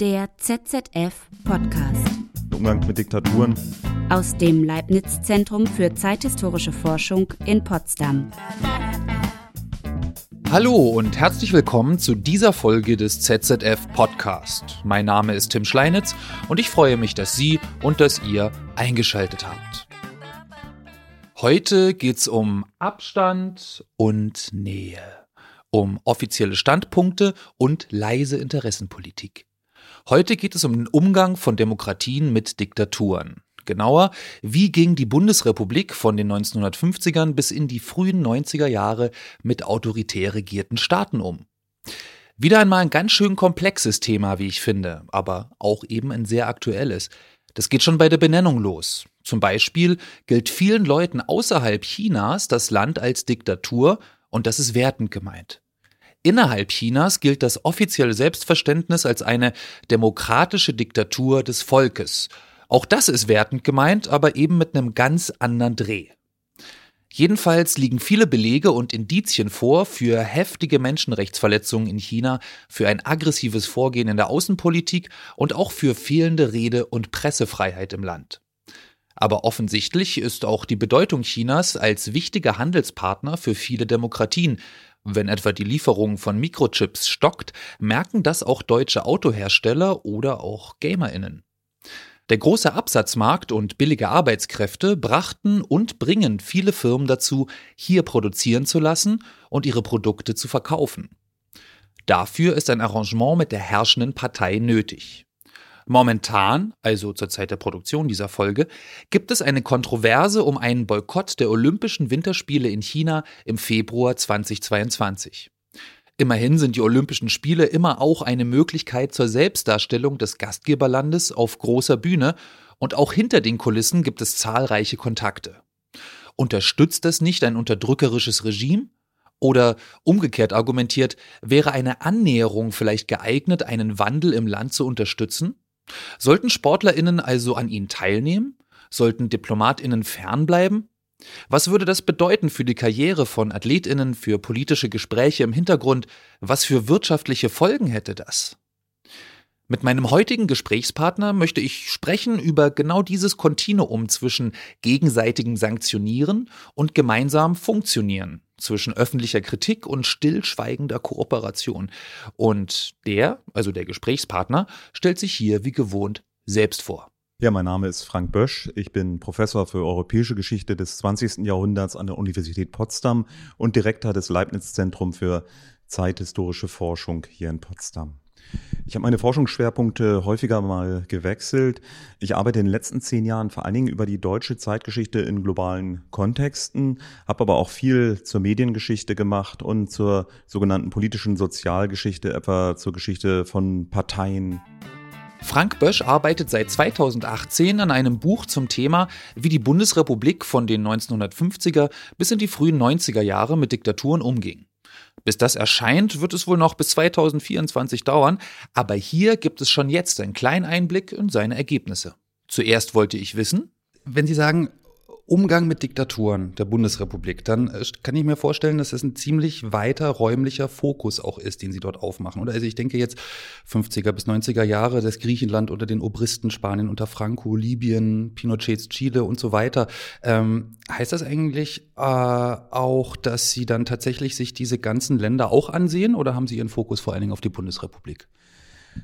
Der ZZF Podcast. Umgang mit Diktaturen. Aus dem Leibniz-Zentrum für zeithistorische Forschung in Potsdam. Hallo und herzlich willkommen zu dieser Folge des ZZF Podcast. Mein Name ist Tim Schleinitz und ich freue mich, dass Sie und dass ihr eingeschaltet habt. Heute geht's um Abstand und Nähe, um offizielle Standpunkte und leise Interessenpolitik. Heute geht es um den Umgang von Demokratien mit Diktaturen. Genauer, wie ging die Bundesrepublik von den 1950ern bis in die frühen 90er Jahre mit autoritär regierten Staaten um? Wieder einmal ein ganz schön komplexes Thema, wie ich finde, aber auch eben ein sehr aktuelles. Das geht schon bei der Benennung los. Zum Beispiel gilt vielen Leuten außerhalb Chinas das Land als Diktatur und das ist wertend gemeint. Innerhalb Chinas gilt das offizielle Selbstverständnis als eine demokratische Diktatur des Volkes. Auch das ist wertend gemeint, aber eben mit einem ganz anderen Dreh. Jedenfalls liegen viele Belege und Indizien vor für heftige Menschenrechtsverletzungen in China, für ein aggressives Vorgehen in der Außenpolitik und auch für fehlende Rede- und Pressefreiheit im Land. Aber offensichtlich ist auch die Bedeutung Chinas als wichtiger Handelspartner für viele Demokratien wenn etwa die Lieferung von Mikrochips stockt, merken das auch deutsche Autohersteller oder auch Gamerinnen. Der große Absatzmarkt und billige Arbeitskräfte brachten und bringen viele Firmen dazu, hier produzieren zu lassen und ihre Produkte zu verkaufen. Dafür ist ein Arrangement mit der herrschenden Partei nötig. Momentan, also zur Zeit der Produktion dieser Folge, gibt es eine Kontroverse um einen Boykott der Olympischen Winterspiele in China im Februar 2022. Immerhin sind die Olympischen Spiele immer auch eine Möglichkeit zur Selbstdarstellung des Gastgeberlandes auf großer Bühne und auch hinter den Kulissen gibt es zahlreiche Kontakte. Unterstützt das nicht ein unterdrückerisches Regime? Oder umgekehrt argumentiert, wäre eine Annäherung vielleicht geeignet, einen Wandel im Land zu unterstützen? Sollten SportlerInnen also an ihnen teilnehmen? Sollten DiplomatInnen fernbleiben? Was würde das bedeuten für die Karriere von AthletInnen, für politische Gespräche im Hintergrund? Was für wirtschaftliche Folgen hätte das? Mit meinem heutigen Gesprächspartner möchte ich sprechen über genau dieses Kontinuum zwischen gegenseitigem Sanktionieren und gemeinsam Funktionieren, zwischen öffentlicher Kritik und stillschweigender Kooperation. Und der, also der Gesprächspartner, stellt sich hier wie gewohnt selbst vor. Ja, mein Name ist Frank Bösch. Ich bin Professor für europäische Geschichte des 20. Jahrhunderts an der Universität Potsdam und Direktor des Leibniz-Zentrum für zeithistorische Forschung hier in Potsdam. Ich habe meine Forschungsschwerpunkte häufiger mal gewechselt. Ich arbeite in den letzten zehn Jahren vor allen Dingen über die deutsche Zeitgeschichte in globalen Kontexten, habe aber auch viel zur Mediengeschichte gemacht und zur sogenannten politischen Sozialgeschichte, etwa zur Geschichte von Parteien. Frank Bösch arbeitet seit 2018 an einem Buch zum Thema, wie die Bundesrepublik von den 1950er bis in die frühen 90er Jahre mit Diktaturen umging. Bis das erscheint, wird es wohl noch bis 2024 dauern, aber hier gibt es schon jetzt einen kleinen Einblick in seine Ergebnisse. Zuerst wollte ich wissen, wenn Sie sagen, Umgang mit Diktaturen der Bundesrepublik, dann äh, kann ich mir vorstellen, dass das ein ziemlich weiter räumlicher Fokus auch ist, den Sie dort aufmachen. Oder also ich denke jetzt 50er bis 90er Jahre, das Griechenland unter den Obristen, Spanien unter Franco, Libyen, Pinochets Chile und so weiter. Ähm, heißt das eigentlich äh, auch, dass Sie dann tatsächlich sich diese ganzen Länder auch ansehen oder haben Sie Ihren Fokus vor allen Dingen auf die Bundesrepublik?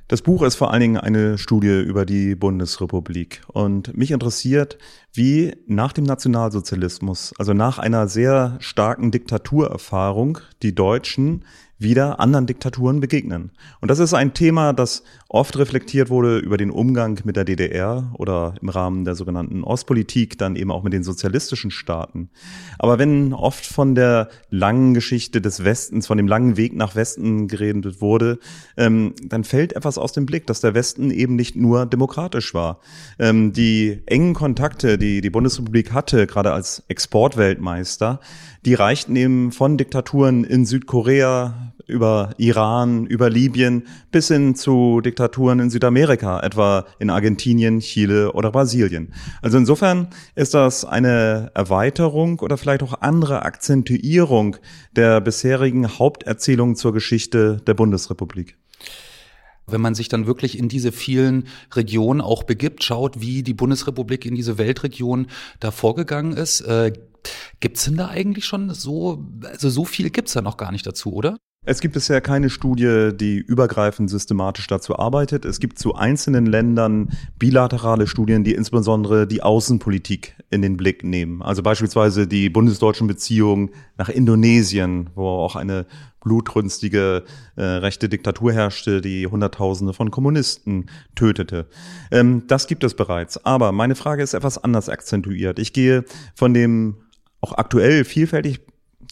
Das Buch ist vor allen Dingen eine Studie über die Bundesrepublik. Und mich interessiert, wie nach dem Nationalsozialismus, also nach einer sehr starken Diktaturerfahrung, die Deutschen wieder anderen Diktaturen begegnen. Und das ist ein Thema, das oft reflektiert wurde über den Umgang mit der DDR oder im Rahmen der sogenannten Ostpolitik dann eben auch mit den sozialistischen Staaten. Aber wenn oft von der langen Geschichte des Westens, von dem langen Weg nach Westen geredet wurde, ähm, dann fällt etwas aus dem Blick, dass der Westen eben nicht nur demokratisch war. Ähm, die engen Kontakte, die die Bundesrepublik hatte, gerade als Exportweltmeister, die reichten eben von Diktaturen in Südkorea über Iran, über Libyen bis hin zu Diktaturen in Südamerika, etwa in Argentinien, Chile oder Brasilien. Also insofern ist das eine Erweiterung oder vielleicht auch andere Akzentuierung der bisherigen Haupterzählung zur Geschichte der Bundesrepublik. Wenn man sich dann wirklich in diese vielen Regionen auch begibt, schaut, wie die Bundesrepublik in diese Weltregion da vorgegangen ist, äh, gibt's denn da eigentlich schon so, also so viel gibt's da noch gar nicht dazu, oder? Es gibt bisher keine Studie, die übergreifend systematisch dazu arbeitet. Es gibt zu einzelnen Ländern bilaterale Studien, die insbesondere die Außenpolitik in den Blick nehmen. Also beispielsweise die bundesdeutschen Beziehungen nach Indonesien, wo auch eine blutrünstige äh, rechte Diktatur herrschte, die Hunderttausende von Kommunisten tötete. Ähm, das gibt es bereits. Aber meine Frage ist etwas anders akzentuiert. Ich gehe von dem auch aktuell vielfältig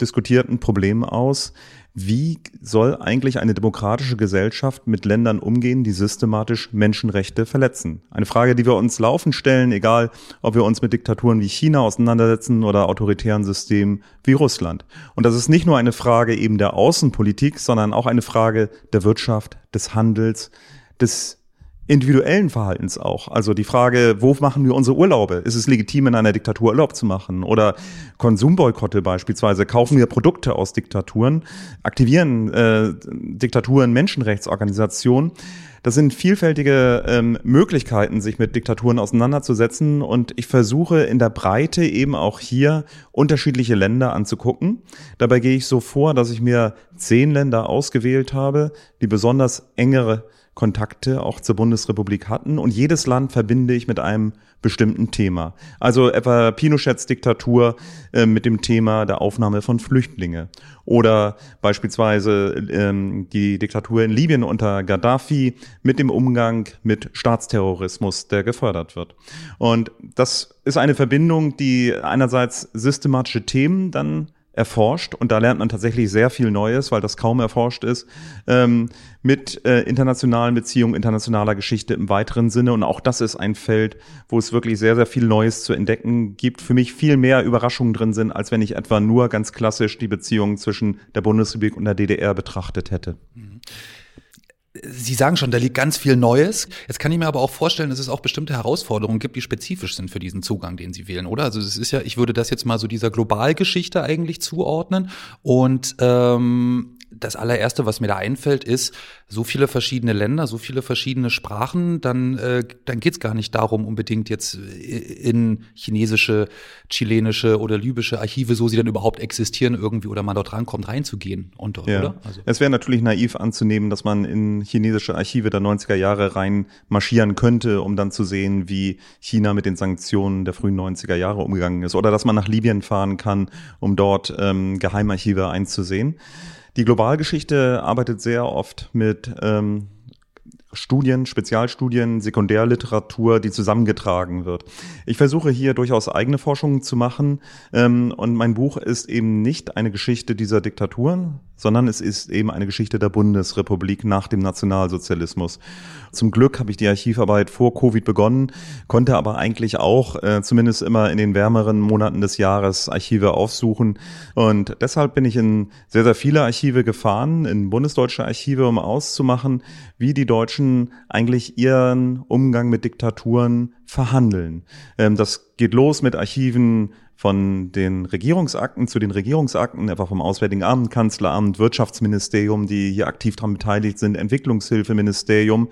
diskutierten Problem aus, wie soll eigentlich eine demokratische Gesellschaft mit Ländern umgehen, die systematisch Menschenrechte verletzen? Eine Frage, die wir uns laufend stellen, egal ob wir uns mit Diktaturen wie China auseinandersetzen oder autoritären Systemen wie Russland. Und das ist nicht nur eine Frage eben der Außenpolitik, sondern auch eine Frage der Wirtschaft, des Handels, des individuellen Verhaltens auch. Also die Frage, wo machen wir unsere Urlaube? Ist es legitim, in einer Diktatur Urlaub zu machen? Oder Konsumboykotte beispielsweise. Kaufen wir Produkte aus Diktaturen? Aktivieren äh, Diktaturen Menschenrechtsorganisationen? Das sind vielfältige ähm, Möglichkeiten, sich mit Diktaturen auseinanderzusetzen. Und ich versuche in der Breite eben auch hier unterschiedliche Länder anzugucken. Dabei gehe ich so vor, dass ich mir zehn Länder ausgewählt habe, die besonders engere Kontakte auch zur Bundesrepublik hatten. Und jedes Land verbinde ich mit einem bestimmten Thema. Also etwa Pinochets Diktatur äh, mit dem Thema der Aufnahme von Flüchtlinge. Oder beispielsweise ähm, die Diktatur in Libyen unter Gaddafi mit dem Umgang mit Staatsterrorismus, der gefördert wird. Und das ist eine Verbindung, die einerseits systematische Themen dann erforscht und da lernt man tatsächlich sehr viel Neues, weil das kaum erforscht ist, ähm, mit äh, internationalen Beziehungen, internationaler Geschichte im weiteren Sinne. Und auch das ist ein Feld, wo es wirklich sehr, sehr viel Neues zu entdecken gibt. Für mich viel mehr Überraschungen drin sind, als wenn ich etwa nur ganz klassisch die Beziehungen zwischen der Bundesrepublik und der DDR betrachtet hätte. Mhm. Sie sagen schon, da liegt ganz viel Neues. Jetzt kann ich mir aber auch vorstellen, dass es auch bestimmte Herausforderungen gibt, die spezifisch sind für diesen Zugang, den Sie wählen, oder? Also es ist ja, ich würde das jetzt mal so dieser Globalgeschichte eigentlich zuordnen. Und ähm, das allererste, was mir da einfällt, ist, so viele verschiedene Länder, so viele verschiedene Sprachen, dann, äh, dann geht es gar nicht darum, unbedingt jetzt in chinesische, chilenische oder libysche Archive, so sie dann überhaupt existieren, irgendwie oder man dort rankommt, reinzugehen. Und, ja. oder? Also. Es wäre natürlich naiv anzunehmen, dass man in chinesische Archive der 90er Jahre rein marschieren könnte, um dann zu sehen, wie China mit den Sanktionen der frühen 90er Jahre umgegangen ist. Oder dass man nach Libyen fahren kann, um dort ähm, Geheimarchive einzusehen. Die Globalgeschichte arbeitet sehr oft mit ähm, Studien, Spezialstudien, Sekundärliteratur, die zusammengetragen wird. Ich versuche hier durchaus eigene Forschungen zu machen ähm, und mein Buch ist eben nicht eine Geschichte dieser Diktaturen, sondern es ist eben eine Geschichte der Bundesrepublik nach dem Nationalsozialismus. Zum Glück habe ich die Archivarbeit vor Covid begonnen, konnte aber eigentlich auch äh, zumindest immer in den wärmeren Monaten des Jahres Archive aufsuchen. Und deshalb bin ich in sehr, sehr viele Archive gefahren, in bundesdeutsche Archive, um auszumachen, wie die Deutschen eigentlich ihren Umgang mit Diktaturen verhandeln. Ähm, das geht los mit Archiven von den Regierungsakten zu den Regierungsakten, etwa vom Auswärtigen Amt, Kanzleramt, Wirtschaftsministerium, die hier aktiv daran beteiligt sind, Entwicklungshilfeministerium.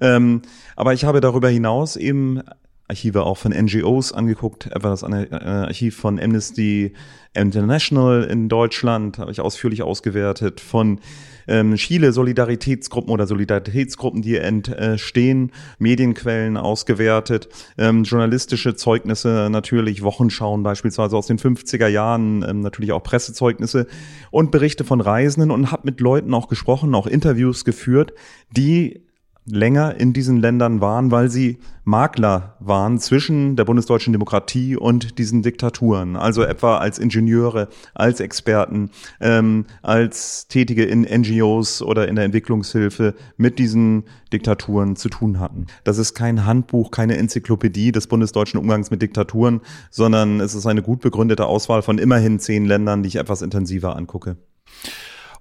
Ähm, aber ich habe darüber hinaus eben Archive auch von NGOs angeguckt, etwa das äh, Archiv von Amnesty International in Deutschland habe ich ausführlich ausgewertet, von ähm, Chile Solidaritätsgruppen oder Solidaritätsgruppen, die entstehen, Medienquellen ausgewertet, ähm, journalistische Zeugnisse natürlich, Wochenschauen beispielsweise aus den 50er Jahren, ähm, natürlich auch Pressezeugnisse und Berichte von Reisenden und habe mit Leuten auch gesprochen, auch Interviews geführt, die länger in diesen Ländern waren, weil sie Makler waren zwischen der bundesdeutschen Demokratie und diesen Diktaturen. Also etwa als Ingenieure, als Experten, ähm, als Tätige in NGOs oder in der Entwicklungshilfe mit diesen Diktaturen zu tun hatten. Das ist kein Handbuch, keine Enzyklopädie des bundesdeutschen Umgangs mit Diktaturen, sondern es ist eine gut begründete Auswahl von immerhin zehn Ländern, die ich etwas intensiver angucke.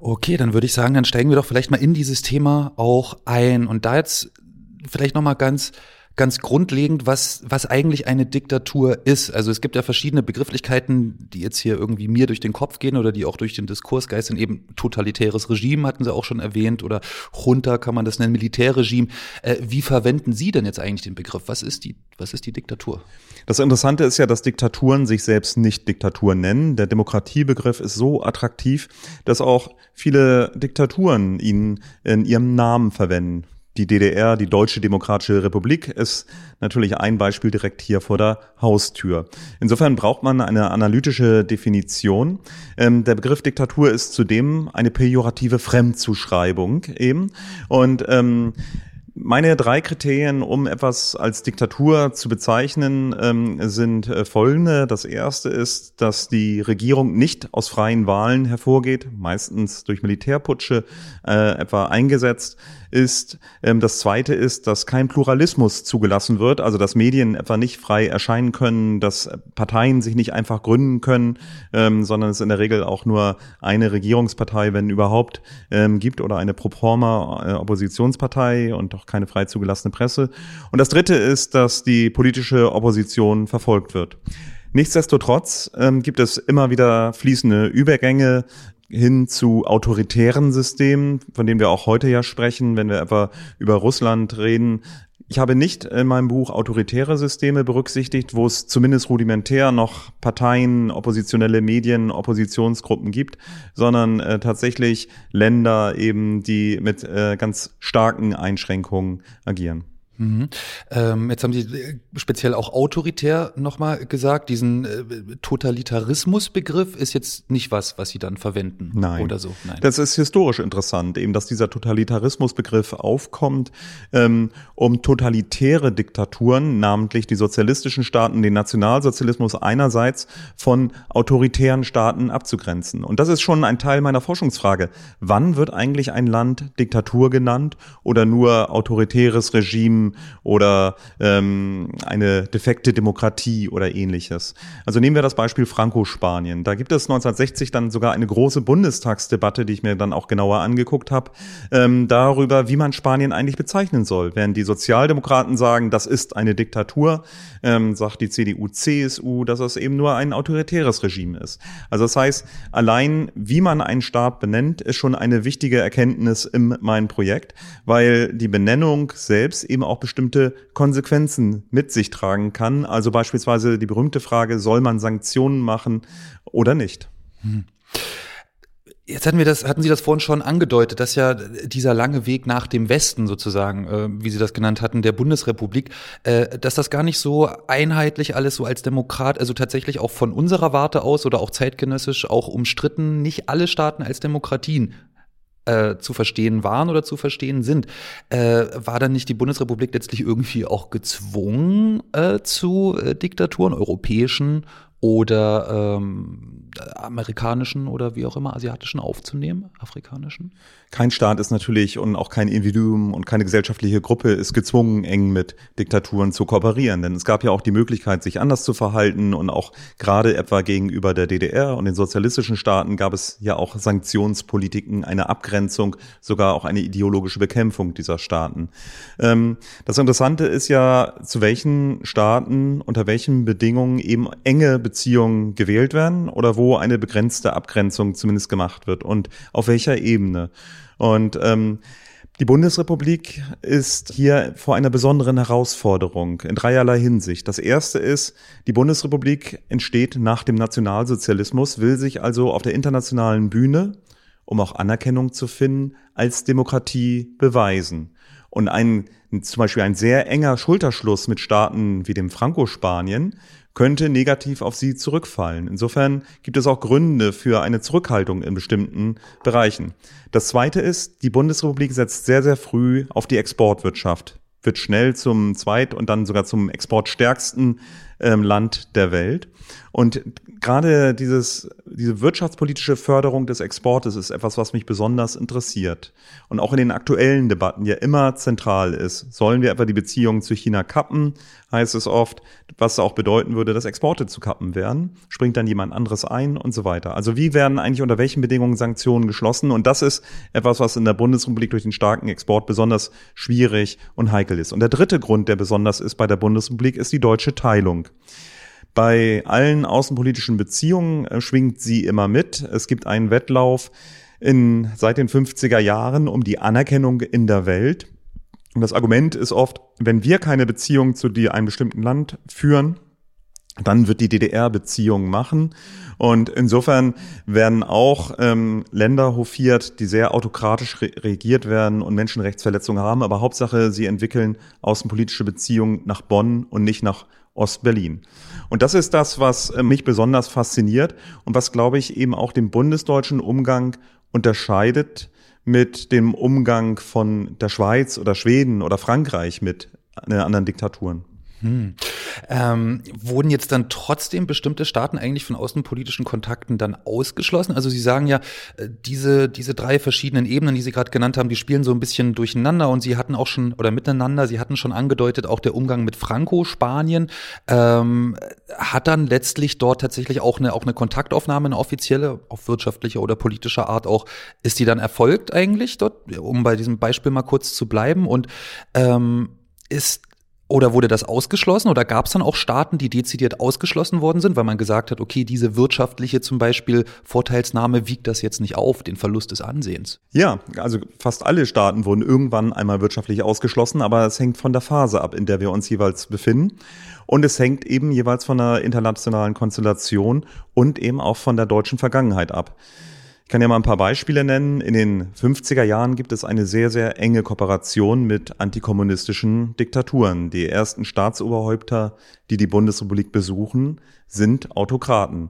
Okay, dann würde ich sagen, dann steigen wir doch vielleicht mal in dieses Thema auch ein. Und da jetzt vielleicht noch mal ganz ganz grundlegend, was, was eigentlich eine Diktatur ist. Also es gibt ja verschiedene Begrifflichkeiten, die jetzt hier irgendwie mir durch den Kopf gehen oder die auch durch den Diskurs geistern. Eben totalitäres Regime hatten Sie auch schon erwähnt oder Junta kann man das nennen, Militärregime. Äh, wie verwenden Sie denn jetzt eigentlich den Begriff? Was ist die, was ist die Diktatur? Das Interessante ist ja, dass Diktaturen sich selbst nicht Diktatur nennen. Der Demokratiebegriff ist so attraktiv, dass auch viele Diktaturen ihn in ihrem Namen verwenden. Die DDR, die Deutsche Demokratische Republik, ist natürlich ein Beispiel direkt hier vor der Haustür. Insofern braucht man eine analytische Definition. Ähm, der Begriff Diktatur ist zudem eine pejorative Fremdzuschreibung eben. Und ähm, meine drei Kriterien, um etwas als Diktatur zu bezeichnen, ähm, sind äh, folgende. Das erste ist, dass die Regierung nicht aus freien Wahlen hervorgeht, meistens durch Militärputsche äh, etwa eingesetzt ist. Ähm, das zweite ist, dass kein Pluralismus zugelassen wird, also dass Medien etwa nicht frei erscheinen können, dass Parteien sich nicht einfach gründen können, ähm, sondern es in der Regel auch nur eine Regierungspartei, wenn überhaupt, ähm, gibt oder eine proforma äh, Oppositionspartei und auch keine frei zugelassene Presse. Und das dritte ist, dass die politische Opposition verfolgt wird. Nichtsdestotrotz ähm, gibt es immer wieder fließende Übergänge hin zu autoritären Systemen, von denen wir auch heute ja sprechen, wenn wir etwa über Russland reden. Ich habe nicht in meinem Buch autoritäre Systeme berücksichtigt, wo es zumindest rudimentär noch Parteien, oppositionelle Medien, Oppositionsgruppen gibt, sondern äh, tatsächlich Länder eben, die mit äh, ganz starken Einschränkungen agieren. Mhm. Ähm, jetzt haben Sie äh, speziell auch autoritär nochmal gesagt, diesen äh, Totalitarismusbegriff ist jetzt nicht was, was Sie dann verwenden Nein. oder so. Nein. Das ist historisch interessant, eben, dass dieser Totalitarismusbegriff aufkommt, ähm, um totalitäre Diktaturen, namentlich die sozialistischen Staaten, den Nationalsozialismus einerseits von autoritären Staaten abzugrenzen. Und das ist schon ein Teil meiner Forschungsfrage. Wann wird eigentlich ein Land Diktatur genannt oder nur autoritäres Regime? Oder ähm, eine defekte Demokratie oder ähnliches. Also nehmen wir das Beispiel Franco-Spanien. Da gibt es 1960 dann sogar eine große Bundestagsdebatte, die ich mir dann auch genauer angeguckt habe, ähm, darüber, wie man Spanien eigentlich bezeichnen soll. Während die Sozialdemokraten sagen, das ist eine Diktatur, ähm, sagt die CDU, CSU, dass es eben nur ein autoritäres Regime ist. Also das heißt, allein wie man einen Staat benennt, ist schon eine wichtige Erkenntnis in meinem Projekt, weil die Benennung selbst eben auch auch bestimmte Konsequenzen mit sich tragen kann. Also beispielsweise die berühmte Frage, soll man Sanktionen machen oder nicht? Hm. Jetzt hatten wir das, hatten Sie das vorhin schon angedeutet, dass ja dieser lange Weg nach dem Westen sozusagen, äh, wie Sie das genannt hatten, der Bundesrepublik, äh, dass das gar nicht so einheitlich alles so als Demokrat, also tatsächlich auch von unserer Warte aus oder auch zeitgenössisch auch umstritten, nicht alle Staaten als Demokratien äh, zu verstehen waren oder zu verstehen sind. Äh, war dann nicht die Bundesrepublik letztlich irgendwie auch gezwungen äh, zu äh, Diktaturen, europäischen oder ähm, amerikanischen oder wie auch immer asiatischen aufzunehmen, afrikanischen? Kein Staat ist natürlich und auch kein Individuum und keine gesellschaftliche Gruppe ist gezwungen, eng mit Diktaturen zu kooperieren. Denn es gab ja auch die Möglichkeit, sich anders zu verhalten und auch gerade etwa gegenüber der DDR und den sozialistischen Staaten gab es ja auch Sanktionspolitiken, eine Abgrenzung, sogar auch eine ideologische Bekämpfung dieser Staaten. Ähm, das Interessante ist ja, zu welchen Staaten, unter welchen Bedingungen eben enge Beziehungen gewählt werden oder wo eine begrenzte Abgrenzung zumindest gemacht wird und auf welcher Ebene. Und ähm, die Bundesrepublik ist hier vor einer besonderen Herausforderung in dreierlei Hinsicht. Das erste ist, die Bundesrepublik entsteht nach dem Nationalsozialismus, will sich also auf der internationalen Bühne, um auch Anerkennung zu finden, als Demokratie beweisen. Und ein, zum Beispiel ein sehr enger Schulterschluss mit Staaten wie dem Franco-Spanien könnte negativ auf sie zurückfallen. Insofern gibt es auch Gründe für eine Zurückhaltung in bestimmten Bereichen. Das Zweite ist, die Bundesrepublik setzt sehr, sehr früh auf die Exportwirtschaft, wird schnell zum zweit- und dann sogar zum exportstärksten ähm, Land der Welt. Und gerade dieses, diese wirtschaftspolitische Förderung des Exportes ist etwas, was mich besonders interessiert und auch in den aktuellen Debatten ja immer zentral ist. Sollen wir etwa die Beziehungen zu China kappen, heißt es oft, was auch bedeuten würde, dass Exporte zu kappen wären. Springt dann jemand anderes ein und so weiter. Also wie werden eigentlich unter welchen Bedingungen Sanktionen geschlossen? Und das ist etwas, was in der Bundesrepublik durch den starken Export besonders schwierig und heikel ist. Und der dritte Grund, der besonders ist bei der Bundesrepublik, ist die deutsche Teilung. Bei allen außenpolitischen Beziehungen äh, schwingt sie immer mit. Es gibt einen Wettlauf in, seit den 50er Jahren um die Anerkennung in der Welt. Und das Argument ist oft, wenn wir keine Beziehung zu die, einem bestimmten Land führen, dann wird die DDR Beziehungen machen. Und insofern werden auch ähm, Länder hofiert, die sehr autokratisch re regiert werden und Menschenrechtsverletzungen haben. Aber Hauptsache, sie entwickeln außenpolitische Beziehungen nach Bonn und nicht nach Ostberlin. Und das ist das, was äh, mich besonders fasziniert und was, glaube ich, eben auch den bundesdeutschen Umgang unterscheidet mit dem Umgang von der Schweiz oder Schweden oder Frankreich mit äh, anderen Diktaturen. Hm. Ähm, wurden jetzt dann trotzdem bestimmte Staaten eigentlich von außenpolitischen Kontakten dann ausgeschlossen? Also Sie sagen ja, äh, diese, diese drei verschiedenen Ebenen, die Sie gerade genannt haben, die spielen so ein bisschen durcheinander und Sie hatten auch schon, oder miteinander, Sie hatten schon angedeutet, auch der Umgang mit Franco, Spanien, ähm, hat dann letztlich dort tatsächlich auch eine, auch eine Kontaktaufnahme, eine offizielle, auf wirtschaftlicher oder politischer Art auch, ist die dann erfolgt eigentlich dort, um bei diesem Beispiel mal kurz zu bleiben und ähm, ist oder wurde das ausgeschlossen oder gab es dann auch Staaten, die dezidiert ausgeschlossen worden sind, weil man gesagt hat, okay, diese wirtschaftliche zum Beispiel Vorteilsnahme wiegt das jetzt nicht auf, den Verlust des Ansehens? Ja, also fast alle Staaten wurden irgendwann einmal wirtschaftlich ausgeschlossen, aber es hängt von der Phase ab, in der wir uns jeweils befinden. Und es hängt eben jeweils von der internationalen Konstellation und eben auch von der deutschen Vergangenheit ab. Ich kann ja mal ein paar Beispiele nennen. In den 50er Jahren gibt es eine sehr, sehr enge Kooperation mit antikommunistischen Diktaturen. Die ersten Staatsoberhäupter, die die Bundesrepublik besuchen, sind Autokraten.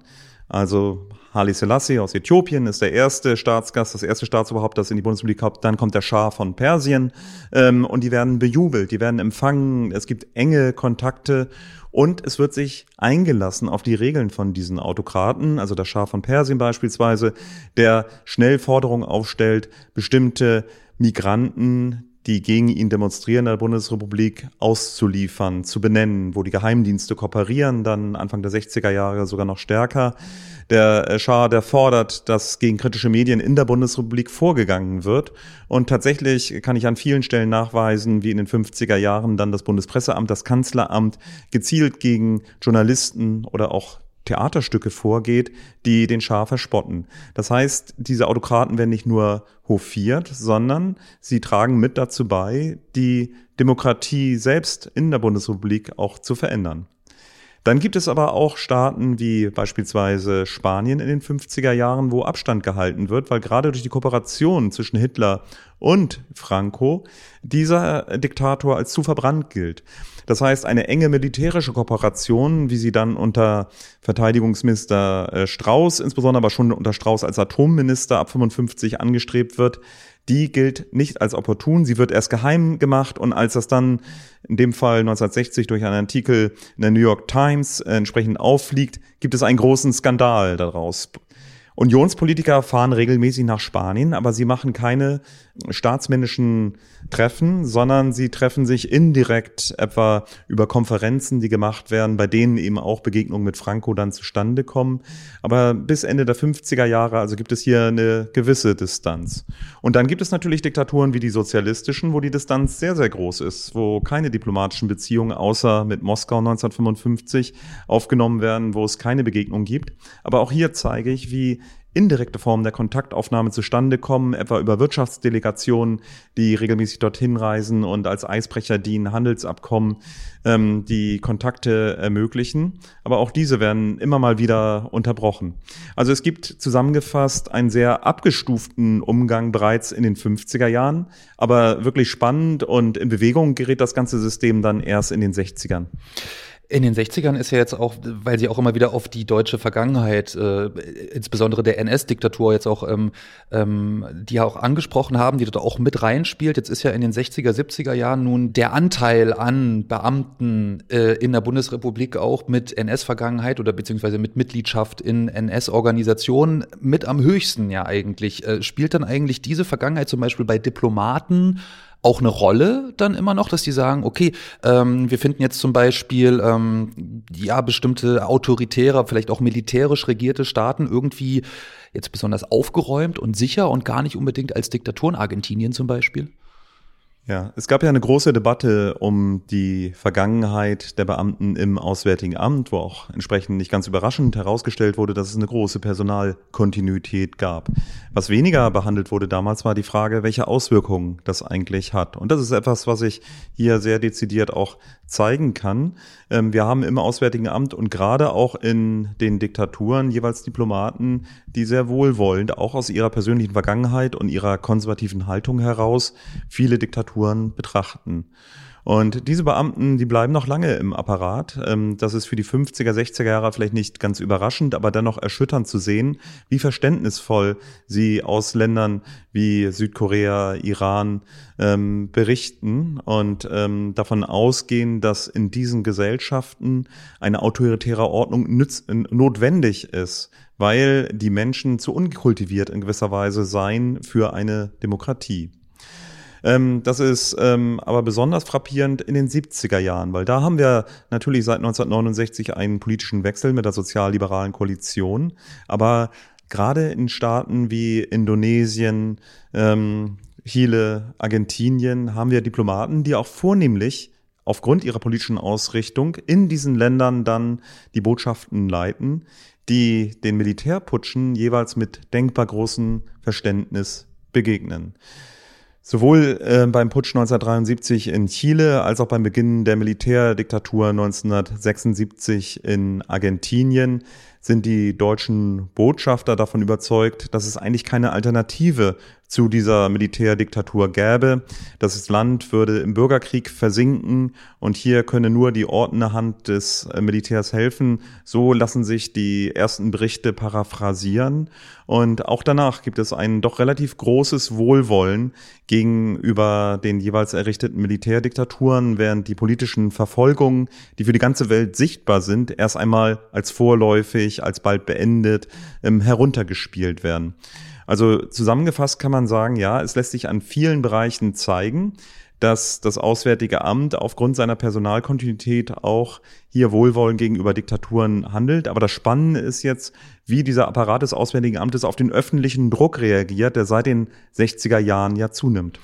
Also Haile Selassie aus Äthiopien ist der erste Staatsgast, das erste Staatsoberhaupt, das in die Bundesrepublik kommt. Dann kommt der Schah von Persien ähm, und die werden bejubelt, die werden empfangen. Es gibt enge Kontakte und es wird sich eingelassen auf die Regeln von diesen Autokraten, also der Schah von Persien beispielsweise, der schnell Forderungen aufstellt, bestimmte Migranten, die gegen ihn demonstrieren in der Bundesrepublik auszuliefern, zu benennen, wo die Geheimdienste kooperieren, dann Anfang der 60er Jahre sogar noch stärker. Der äh, Schah, der fordert, dass gegen kritische Medien in der Bundesrepublik vorgegangen wird. Und tatsächlich kann ich an vielen Stellen nachweisen, wie in den 50er Jahren dann das Bundespresseamt, das Kanzleramt gezielt gegen Journalisten oder auch Theaterstücke vorgeht, die den Schah verspotten. Das heißt, diese Autokraten werden nicht nur hofiert, sondern sie tragen mit dazu bei, die Demokratie selbst in der Bundesrepublik auch zu verändern. Dann gibt es aber auch Staaten wie beispielsweise Spanien in den 50er Jahren, wo Abstand gehalten wird, weil gerade durch die Kooperation zwischen Hitler und Franco dieser Diktator als zu verbrannt gilt. Das heißt, eine enge militärische Kooperation, wie sie dann unter Verteidigungsminister äh, Strauß, insbesondere aber schon unter Strauß als Atomminister ab 55 angestrebt wird, die gilt nicht als opportun. Sie wird erst geheim gemacht und als das dann in dem Fall 1960 durch einen Artikel in der New York Times entsprechend auffliegt, gibt es einen großen Skandal daraus. Unionspolitiker fahren regelmäßig nach Spanien, aber sie machen keine staatsmännischen Treffen, sondern sie treffen sich indirekt etwa über Konferenzen, die gemacht werden, bei denen eben auch Begegnungen mit Franco dann zustande kommen. Aber bis Ende der 50er Jahre, also gibt es hier eine gewisse Distanz. Und dann gibt es natürlich Diktaturen wie die sozialistischen, wo die Distanz sehr, sehr groß ist, wo keine diplomatischen Beziehungen außer mit Moskau 1955 aufgenommen werden, wo es keine Begegnung gibt. Aber auch hier zeige ich, wie indirekte Formen der Kontaktaufnahme zustande kommen, etwa über Wirtschaftsdelegationen, die regelmäßig dorthin reisen und als Eisbrecher dienen, Handelsabkommen, ähm, die Kontakte ermöglichen. Aber auch diese werden immer mal wieder unterbrochen. Also es gibt zusammengefasst einen sehr abgestuften Umgang bereits in den 50er Jahren, aber wirklich spannend und in Bewegung gerät das ganze System dann erst in den 60ern. In den 60ern ist ja jetzt auch, weil sie auch immer wieder auf die deutsche Vergangenheit, äh, insbesondere der NS-Diktatur jetzt auch, ähm, ähm, die ja auch angesprochen haben, die dort auch mit reinspielt. Jetzt ist ja in den 60er, 70er Jahren nun der Anteil an Beamten äh, in der Bundesrepublik auch mit NS-Vergangenheit oder beziehungsweise mit Mitgliedschaft in NS-Organisationen mit am höchsten ja eigentlich. Äh, spielt dann eigentlich diese Vergangenheit zum Beispiel bei Diplomaten auch eine Rolle dann immer noch, dass die sagen, okay, ähm, wir finden jetzt zum Beispiel ähm, ja bestimmte autoritäre, vielleicht auch militärisch regierte Staaten irgendwie jetzt besonders aufgeräumt und sicher und gar nicht unbedingt als Diktaturen, Argentinien zum Beispiel? Ja, es gab ja eine große Debatte um die Vergangenheit der Beamten im Auswärtigen Amt, wo auch entsprechend nicht ganz überraschend herausgestellt wurde, dass es eine große Personalkontinuität gab. Was weniger behandelt wurde damals war die Frage, welche Auswirkungen das eigentlich hat. Und das ist etwas, was ich hier sehr dezidiert auch zeigen kann. Ähm, wir haben im Auswärtigen Amt und gerade auch in den Diktaturen jeweils Diplomaten, die sehr wohlwollend, auch aus ihrer persönlichen Vergangenheit und ihrer konservativen Haltung heraus, viele Diktaturen betrachten. Und diese Beamten, die bleiben noch lange im Apparat. Ähm, das ist für die 50er, 60er Jahre vielleicht nicht ganz überraschend, aber dennoch erschütternd zu sehen, wie verständnisvoll sie aus Ländern wie Südkorea, Iran ähm, berichten und ähm, davon ausgehen, dass in diesen Gesellschaften eine autoritäre Ordnung nütz notwendig ist, weil die Menschen zu unkultiviert in gewisser Weise seien für eine Demokratie. Ähm, das ist ähm, aber besonders frappierend in den 70er Jahren, weil da haben wir natürlich seit 1969 einen politischen Wechsel mit der sozialliberalen Koalition, aber gerade in Staaten wie Indonesien, ähm, Chile, Argentinien haben wir Diplomaten, die auch vornehmlich aufgrund ihrer politischen Ausrichtung in diesen Ländern dann die Botschaften leiten, die den Militärputschen jeweils mit denkbar großem Verständnis begegnen. Sowohl äh, beim Putsch 1973 in Chile als auch beim Beginn der Militärdiktatur 1976 in Argentinien sind die deutschen Botschafter davon überzeugt, dass es eigentlich keine Alternative zu dieser Militärdiktatur gäbe. Das Land würde im Bürgerkrieg versinken und hier könne nur die ordnende Hand des äh, Militärs helfen. So lassen sich die ersten Berichte paraphrasieren. Und auch danach gibt es ein doch relativ großes Wohlwollen gegenüber den jeweils errichteten Militärdiktaturen, während die politischen Verfolgungen, die für die ganze Welt sichtbar sind, erst einmal als vorläufig, als bald beendet, ähm, heruntergespielt werden. Also zusammengefasst kann man sagen, ja, es lässt sich an vielen Bereichen zeigen, dass das Auswärtige Amt aufgrund seiner Personalkontinuität auch hier wohlwollend gegenüber Diktaturen handelt. Aber das Spannende ist jetzt, wie dieser Apparat des Auswärtigen Amtes auf den öffentlichen Druck reagiert, der seit den 60er Jahren ja zunimmt.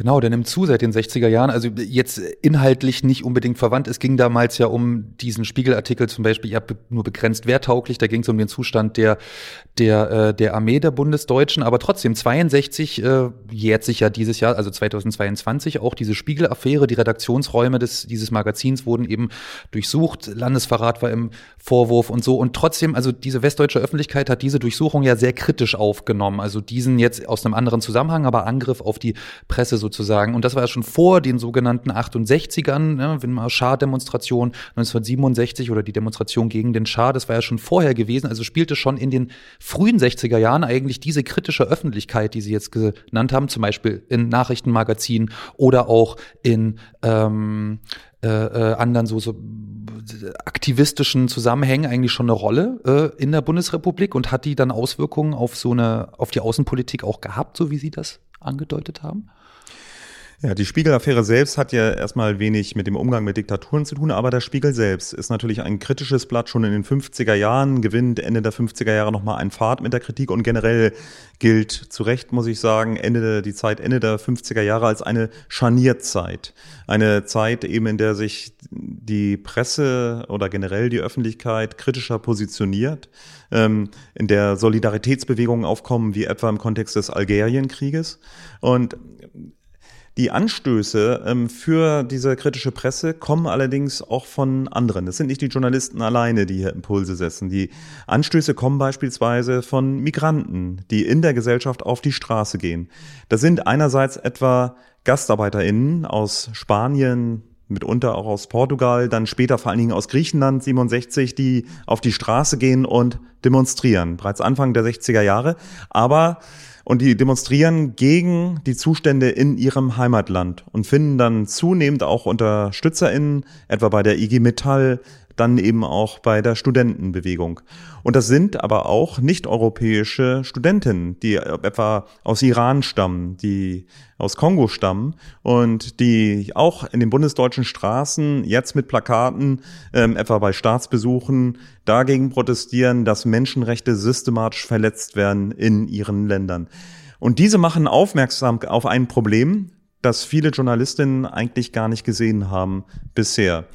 Genau, der nimmt zu seit den 60er Jahren. Also jetzt inhaltlich nicht unbedingt verwandt. Es ging damals ja um diesen Spiegelartikel zum Beispiel, ja, nur begrenzt wehrtauglich. Da ging es um den Zustand der, der, äh, der Armee der Bundesdeutschen. Aber trotzdem, 62 äh, jährt sich ja dieses Jahr, also 2022, auch diese Spiegelaffäre. Die Redaktionsräume des, dieses Magazins wurden eben durchsucht. Landesverrat war im Vorwurf und so. Und trotzdem, also diese westdeutsche Öffentlichkeit hat diese Durchsuchung ja sehr kritisch aufgenommen. Also diesen jetzt aus einem anderen Zusammenhang, aber Angriff auf die Presse sozusagen. Und das war ja schon vor den sogenannten 68ern, ne, wenn mal Schah-Demonstration 1967 oder die Demonstration gegen den Schah, das war ja schon vorher gewesen. Also spielte schon in den frühen 60er Jahren eigentlich diese kritische Öffentlichkeit, die Sie jetzt genannt haben, zum Beispiel in Nachrichtenmagazinen oder auch in ähm, äh, äh, anderen so, so aktivistischen Zusammenhängen eigentlich schon eine Rolle äh, in der Bundesrepublik und hat die dann Auswirkungen auf so eine auf die Außenpolitik auch gehabt, so wie Sie das angedeutet haben? Ja, die Spiegel-Affäre selbst hat ja erstmal wenig mit dem Umgang mit Diktaturen zu tun, aber der Spiegel selbst ist natürlich ein kritisches Blatt schon in den 50er Jahren, gewinnt Ende der 50er Jahre nochmal einen Pfad mit der Kritik und generell gilt zu Recht, muss ich sagen, Ende, die Zeit Ende der 50er Jahre als eine Scharnierzeit. Eine Zeit eben, in der sich die Presse oder generell die Öffentlichkeit kritischer positioniert, ähm, in der Solidaritätsbewegungen aufkommen, wie etwa im Kontext des Algerienkrieges. Und die Anstöße ähm, für diese kritische Presse kommen allerdings auch von anderen. Es sind nicht die Journalisten alleine, die hier Impulse setzen. Die Anstöße kommen beispielsweise von Migranten, die in der Gesellschaft auf die Straße gehen. Das sind einerseits etwa GastarbeiterInnen aus Spanien, mitunter auch aus Portugal, dann später vor allen Dingen aus Griechenland 67, die auf die Straße gehen und demonstrieren, bereits Anfang der 60er Jahre. Aber und die demonstrieren gegen die Zustände in ihrem Heimatland und finden dann zunehmend auch UnterstützerInnen, etwa bei der IG Metall, dann eben auch bei der Studentenbewegung. Und das sind aber auch nicht-europäische Studentinnen, die etwa aus Iran stammen, die aus Kongo stammen und die auch in den bundesdeutschen Straßen jetzt mit Plakaten, ähm, etwa bei Staatsbesuchen, dagegen protestieren, dass Menschenrechte systematisch verletzt werden in ihren Ländern. Und diese machen aufmerksam auf ein Problem, das viele Journalistinnen eigentlich gar nicht gesehen haben bisher.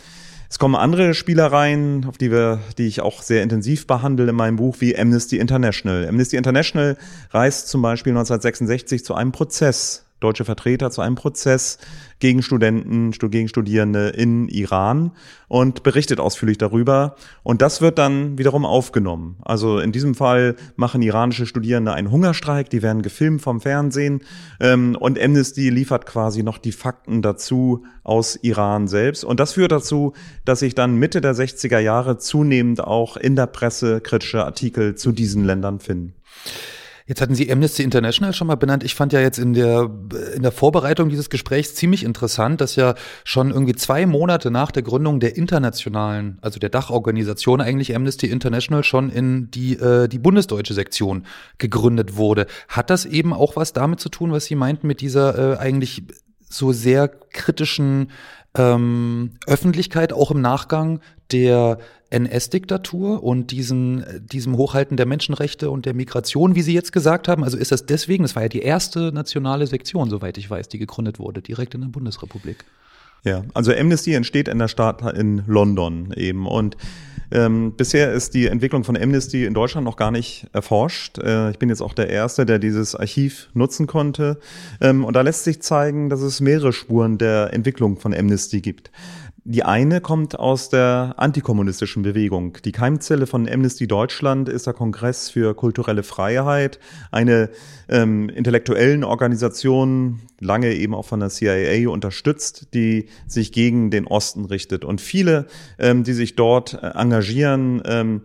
Es kommen andere Spielereien, auf die wir, die ich auch sehr intensiv behandle in meinem Buch, wie Amnesty International. Amnesty International reist zum Beispiel 1966 zu einem Prozess deutsche Vertreter zu einem Prozess gegen Studenten, gegen Studierende in Iran und berichtet ausführlich darüber. Und das wird dann wiederum aufgenommen. Also in diesem Fall machen iranische Studierende einen Hungerstreik, die werden gefilmt vom Fernsehen ähm, und Amnesty liefert quasi noch die Fakten dazu aus Iran selbst. Und das führt dazu, dass sich dann Mitte der 60er Jahre zunehmend auch in der Presse kritische Artikel zu diesen Ländern finden. Jetzt hatten Sie Amnesty International schon mal benannt. Ich fand ja jetzt in der, in der Vorbereitung dieses Gesprächs ziemlich interessant, dass ja schon irgendwie zwei Monate nach der Gründung der internationalen, also der Dachorganisation eigentlich Amnesty International schon in die, äh, die bundesdeutsche Sektion gegründet wurde. Hat das eben auch was damit zu tun, was Sie meinten mit dieser äh, eigentlich so sehr kritischen ähm, Öffentlichkeit, auch im Nachgang der NS-Diktatur und diesem, diesem Hochhalten der Menschenrechte und der Migration, wie Sie jetzt gesagt haben? Also ist das deswegen, das war ja die erste nationale Sektion, soweit ich weiß, die gegründet wurde, direkt in der Bundesrepublik. Ja, also Amnesty entsteht in der Stadt in London eben und ähm, bisher ist die Entwicklung von Amnesty in Deutschland noch gar nicht erforscht. Äh, ich bin jetzt auch der Erste, der dieses Archiv nutzen konnte. Ähm, und da lässt sich zeigen, dass es mehrere Spuren der Entwicklung von Amnesty gibt. Die eine kommt aus der antikommunistischen Bewegung. Die Keimzelle von Amnesty Deutschland ist der Kongress für kulturelle Freiheit, eine ähm, intellektuellen Organisation, lange eben auch von der CIA unterstützt, die sich gegen den Osten richtet. Und viele, ähm, die sich dort äh, engagieren, ähm,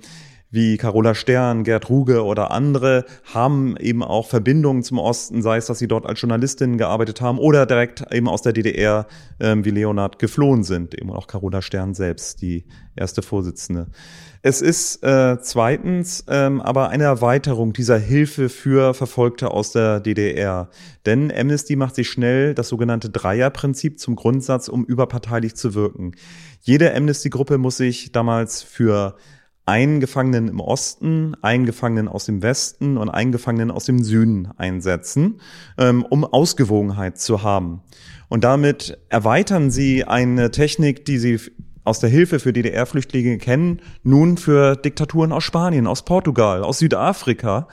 wie Carola Stern, Gerd Ruge oder andere haben eben auch Verbindungen zum Osten, sei es, dass sie dort als Journalistinnen gearbeitet haben oder direkt eben aus der DDR ähm, wie Leonard geflohen sind, eben auch Carola Stern selbst, die erste Vorsitzende. Es ist äh, zweitens ähm, aber eine Erweiterung dieser Hilfe für Verfolgte aus der DDR. Denn Amnesty macht sich schnell das sogenannte Dreierprinzip zum Grundsatz, um überparteilich zu wirken. Jede Amnesty-Gruppe muss sich damals für einen Gefangenen im Osten, einen Gefangenen aus dem Westen und einen Gefangenen aus dem Süden einsetzen, ähm, um Ausgewogenheit zu haben. Und damit erweitern sie eine Technik, die sie aus der Hilfe für DDR-Flüchtlinge kennen, nun für Diktaturen aus Spanien, aus Portugal, aus Südafrika.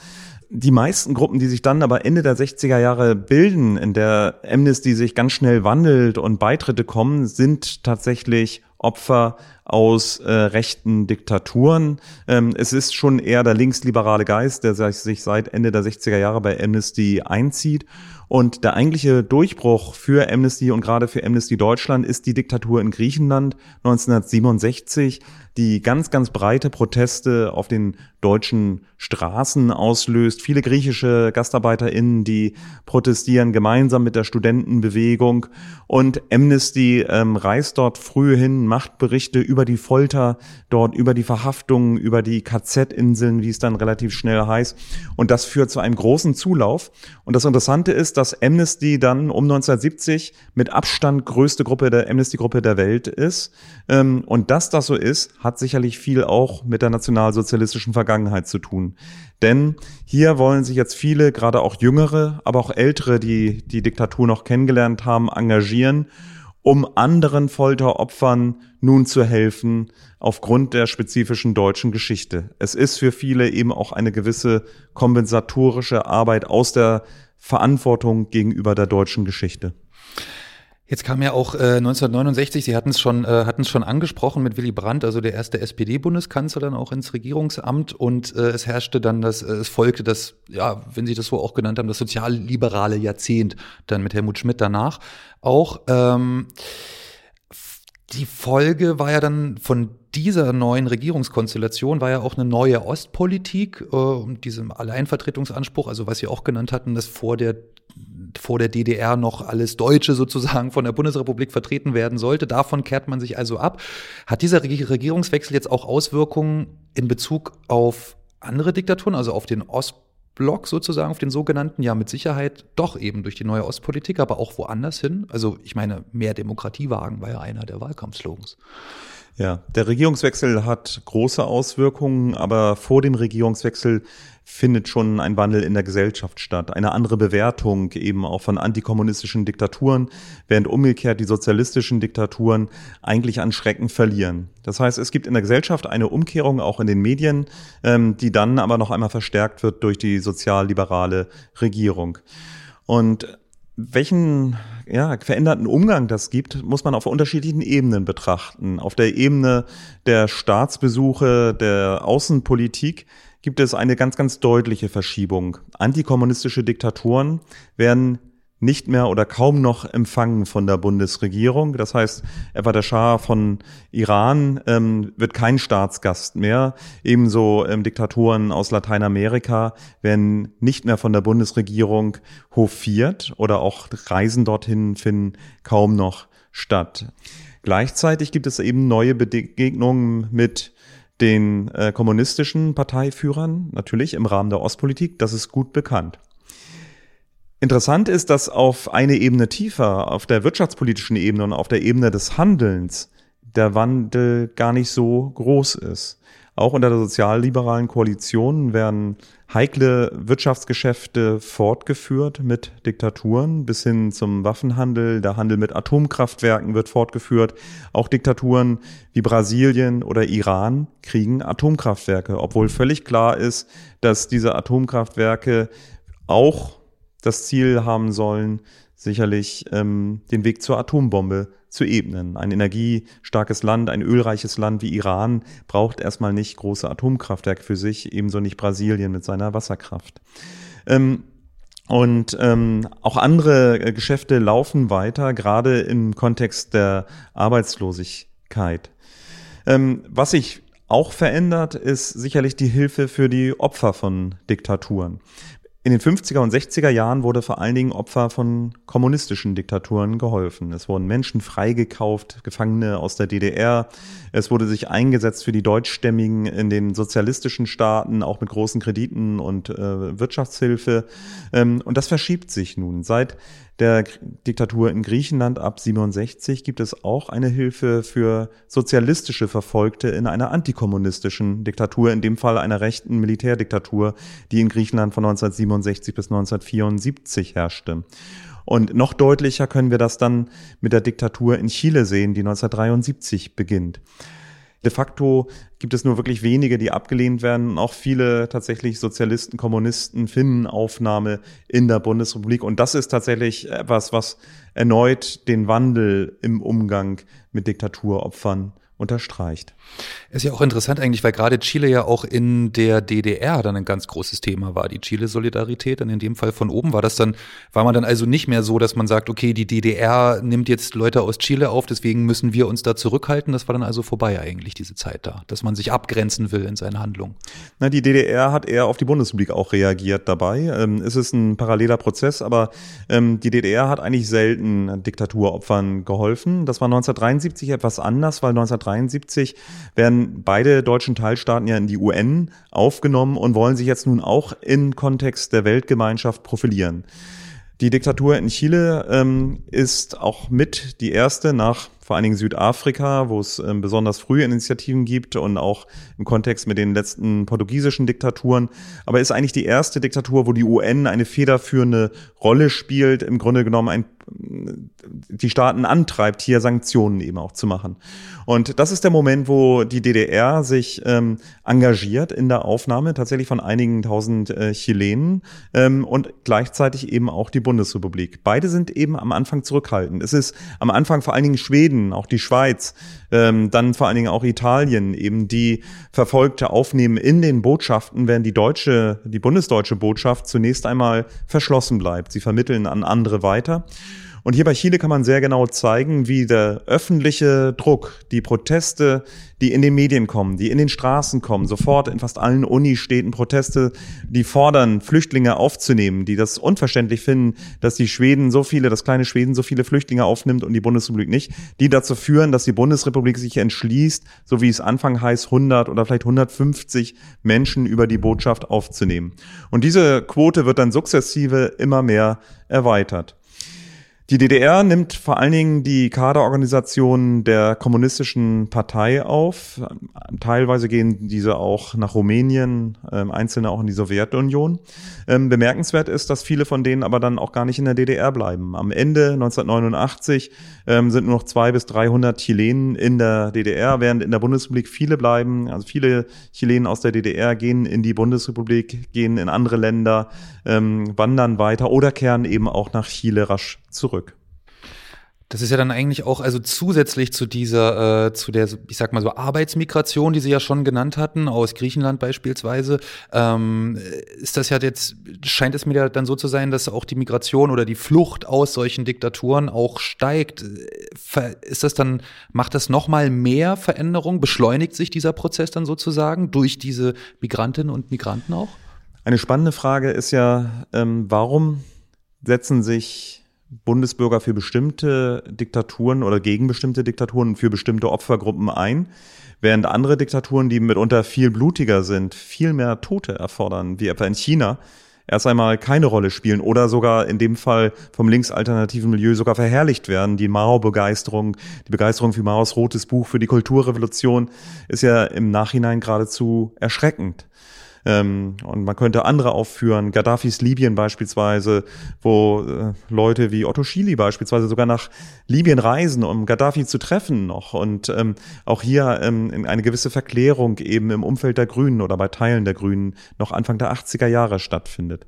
Die meisten Gruppen, die sich dann aber Ende der 60er Jahre bilden, in der Amnesty sich ganz schnell wandelt und Beitritte kommen, sind tatsächlich Opfer aus äh, rechten Diktaturen. Ähm, es ist schon eher der linksliberale Geist, der sich seit Ende der 60er Jahre bei Amnesty einzieht. Und der eigentliche Durchbruch für Amnesty und gerade für Amnesty Deutschland ist die Diktatur in Griechenland 1967, die ganz, ganz breite Proteste auf den deutschen Straßen auslöst. Viele griechische GastarbeiterInnen, die protestieren gemeinsam mit der Studentenbewegung. Und Amnesty ähm, reist dort früh hin, macht Berichte über die Folter dort, über die Verhaftungen, über die KZ-Inseln, wie es dann relativ schnell heißt. Und das führt zu einem großen Zulauf. Und das Interessante ist, dass Amnesty dann um 1970 mit Abstand größte Gruppe der Amnesty-Gruppe der Welt ist. Ähm, und dass das so ist, hat sicherlich viel auch mit der nationalsozialistischen Vergangenheit zu tun. Denn hier wollen sich jetzt viele, gerade auch jüngere, aber auch ältere, die die Diktatur noch kennengelernt haben, engagieren, um anderen Folteropfern nun zu helfen, aufgrund der spezifischen deutschen Geschichte. Es ist für viele eben auch eine gewisse kompensatorische Arbeit aus der Verantwortung gegenüber der deutschen Geschichte. Jetzt kam ja auch äh, 1969, Sie hatten es schon, äh, hatten es schon angesprochen mit Willy Brandt, also der erste SPD-Bundeskanzler dann auch ins Regierungsamt und äh, es herrschte dann das, äh, es folgte das, ja, wenn Sie das so auch genannt haben, das sozialliberale Jahrzehnt dann mit Helmut Schmidt danach auch. Ähm, die Folge war ja dann von dieser neuen Regierungskonstellation war ja auch eine neue Ostpolitik, äh, diesem Alleinvertretungsanspruch, also was Sie auch genannt hatten, dass vor der vor der DDR noch alles Deutsche sozusagen von der Bundesrepublik vertreten werden sollte. Davon kehrt man sich also ab. Hat dieser Regierungswechsel jetzt auch Auswirkungen in Bezug auf andere Diktaturen, also auf den Ostblock sozusagen, auf den sogenannten, ja mit Sicherheit doch eben durch die neue Ostpolitik, aber auch woanders hin? Also ich meine, mehr Demokratie wagen war ja einer der Wahlkampfslogans. Ja, der Regierungswechsel hat große Auswirkungen, aber vor dem Regierungswechsel findet schon ein Wandel in der Gesellschaft statt, eine andere Bewertung eben auch von antikommunistischen Diktaturen, während umgekehrt die sozialistischen Diktaturen eigentlich an Schrecken verlieren. Das heißt, es gibt in der Gesellschaft eine Umkehrung auch in den Medien, ähm, die dann aber noch einmal verstärkt wird durch die sozialliberale Regierung. Und welchen ja, veränderten Umgang das gibt, muss man auf unterschiedlichen Ebenen betrachten. Auf der Ebene der Staatsbesuche, der Außenpolitik gibt es eine ganz, ganz deutliche Verschiebung. Antikommunistische Diktaturen werden nicht mehr oder kaum noch empfangen von der Bundesregierung. Das heißt, etwa der Schah von Iran ähm, wird kein Staatsgast mehr. Ebenso ähm, Diktatoren aus Lateinamerika werden nicht mehr von der Bundesregierung hofiert oder auch Reisen dorthin finden kaum noch statt. Gleichzeitig gibt es eben neue Begegnungen mit den äh, kommunistischen Parteiführern, natürlich im Rahmen der Ostpolitik. Das ist gut bekannt. Interessant ist, dass auf eine Ebene tiefer, auf der wirtschaftspolitischen Ebene und auf der Ebene des Handelns, der Wandel gar nicht so groß ist. Auch unter der sozialliberalen Koalition werden heikle Wirtschaftsgeschäfte fortgeführt mit Diktaturen bis hin zum Waffenhandel. Der Handel mit Atomkraftwerken wird fortgeführt. Auch Diktaturen wie Brasilien oder Iran kriegen Atomkraftwerke, obwohl völlig klar ist, dass diese Atomkraftwerke auch das Ziel haben sollen, sicherlich ähm, den Weg zur Atombombe zu ebnen. Ein energiestarkes Land, ein ölreiches Land wie Iran braucht erstmal nicht große Atomkraftwerke für sich, ebenso nicht Brasilien mit seiner Wasserkraft. Ähm, und ähm, auch andere äh, Geschäfte laufen weiter, gerade im Kontext der Arbeitslosigkeit. Ähm, was sich auch verändert, ist sicherlich die Hilfe für die Opfer von Diktaturen. In den 50er und 60er Jahren wurde vor allen Dingen Opfer von kommunistischen Diktaturen geholfen. Es wurden Menschen freigekauft, Gefangene aus der DDR. Es wurde sich eingesetzt für die Deutschstämmigen in den sozialistischen Staaten, auch mit großen Krediten und äh, Wirtschaftshilfe. Ähm, und das verschiebt sich nun. Seit der Diktatur in Griechenland ab 67 gibt es auch eine Hilfe für sozialistische Verfolgte in einer antikommunistischen Diktatur, in dem Fall einer rechten Militärdiktatur, die in Griechenland von 1967 bis 1974 herrschte. Und noch deutlicher können wir das dann mit der Diktatur in Chile sehen, die 1973 beginnt. De facto gibt es nur wirklich wenige, die abgelehnt werden. Auch viele tatsächlich Sozialisten, Kommunisten finden Aufnahme in der Bundesrepublik. Und das ist tatsächlich etwas, was erneut den Wandel im Umgang mit Diktaturopfern unterstreicht. Ist ja auch interessant eigentlich, weil gerade Chile ja auch in der DDR dann ein ganz großes Thema war, die Chile-Solidarität. Und in dem Fall von oben war das dann, war man dann also nicht mehr so, dass man sagt, okay, die DDR nimmt jetzt Leute aus Chile auf, deswegen müssen wir uns da zurückhalten. Das war dann also vorbei eigentlich, diese Zeit da, dass man sich abgrenzen will in seinen Handlungen. Na, die DDR hat eher auf die Bundesrepublik auch reagiert dabei. Ähm, es ist ein paralleler Prozess, aber ähm, die DDR hat eigentlich selten Diktaturopfern geholfen. Das war 1973 etwas anders, weil 1973 werden beide deutschen Teilstaaten ja in die UN aufgenommen und wollen sich jetzt nun auch im Kontext der Weltgemeinschaft profilieren. Die Diktatur in Chile ähm, ist auch mit die erste nach vor allen Dingen Südafrika, wo es ähm, besonders frühe Initiativen gibt und auch im Kontext mit den letzten portugiesischen Diktaturen. Aber ist eigentlich die erste Diktatur, wo die UN eine federführende Rolle spielt, im Grunde genommen ein die Staaten antreibt, hier Sanktionen eben auch zu machen. Und das ist der Moment, wo die DDR sich ähm, engagiert in der Aufnahme tatsächlich von einigen tausend äh, Chilenen ähm, und gleichzeitig eben auch die Bundesrepublik. Beide sind eben am Anfang zurückhaltend. Es ist am Anfang vor allen Dingen Schweden, auch die Schweiz, ähm, dann vor allen Dingen auch Italien, eben die Verfolgte aufnehmen in den Botschaften, während die deutsche, die bundesdeutsche Botschaft zunächst einmal verschlossen bleibt. Sie vermitteln an andere weiter. Und hier bei Chile kann man sehr genau zeigen, wie der öffentliche Druck, die Proteste, die in den Medien kommen, die in den Straßen kommen, sofort in fast allen Unistädten Proteste, die fordern, Flüchtlinge aufzunehmen, die das unverständlich finden, dass die Schweden so viele, das kleine Schweden so viele Flüchtlinge aufnimmt und die Bundesrepublik nicht, die dazu führen, dass die Bundesrepublik sich entschließt, so wie es Anfang heißt, 100 oder vielleicht 150 Menschen über die Botschaft aufzunehmen. Und diese Quote wird dann sukzessive immer mehr erweitert. Die DDR nimmt vor allen Dingen die Kaderorganisationen der kommunistischen Partei auf. Teilweise gehen diese auch nach Rumänien, ähm, einzelne auch in die Sowjetunion. Ähm, bemerkenswert ist, dass viele von denen aber dann auch gar nicht in der DDR bleiben. Am Ende 1989 ähm, sind nur noch zwei bis 300 Chilenen in der DDR, während in der Bundesrepublik viele bleiben. Also viele Chilenen aus der DDR gehen in die Bundesrepublik, gehen in andere Länder, wandern weiter oder kehren eben auch nach Chile rasch zurück. Das ist ja dann eigentlich auch, also zusätzlich zu dieser, äh, zu der, ich sag mal so, Arbeitsmigration, die Sie ja schon genannt hatten, aus Griechenland beispielsweise, ähm, ist das ja jetzt, scheint es mir ja dann so zu sein, dass auch die Migration oder die Flucht aus solchen Diktaturen auch steigt. Ist das dann, macht das nochmal mehr Veränderung? Beschleunigt sich dieser Prozess dann sozusagen durch diese Migrantinnen und Migranten auch? Eine spannende Frage ist ja, ähm, warum setzen sich Bundesbürger für bestimmte Diktaturen oder gegen bestimmte Diktaturen für bestimmte Opfergruppen ein, während andere Diktaturen, die mitunter viel blutiger sind, viel mehr Tote erfordern, wie etwa in China, erst einmal keine Rolle spielen oder sogar in dem Fall vom linksalternativen Milieu sogar verherrlicht werden. Die Mao-Begeisterung, die Begeisterung für Maos rotes Buch für die Kulturrevolution ist ja im Nachhinein geradezu erschreckend. Ähm, und man könnte andere aufführen, Gaddafis Libyen beispielsweise, wo äh, Leute wie Otto Schily beispielsweise sogar nach Libyen reisen, um Gaddafi zu treffen noch. Und ähm, auch hier ähm, eine gewisse Verklärung eben im Umfeld der Grünen oder bei Teilen der Grünen noch Anfang der 80er Jahre stattfindet.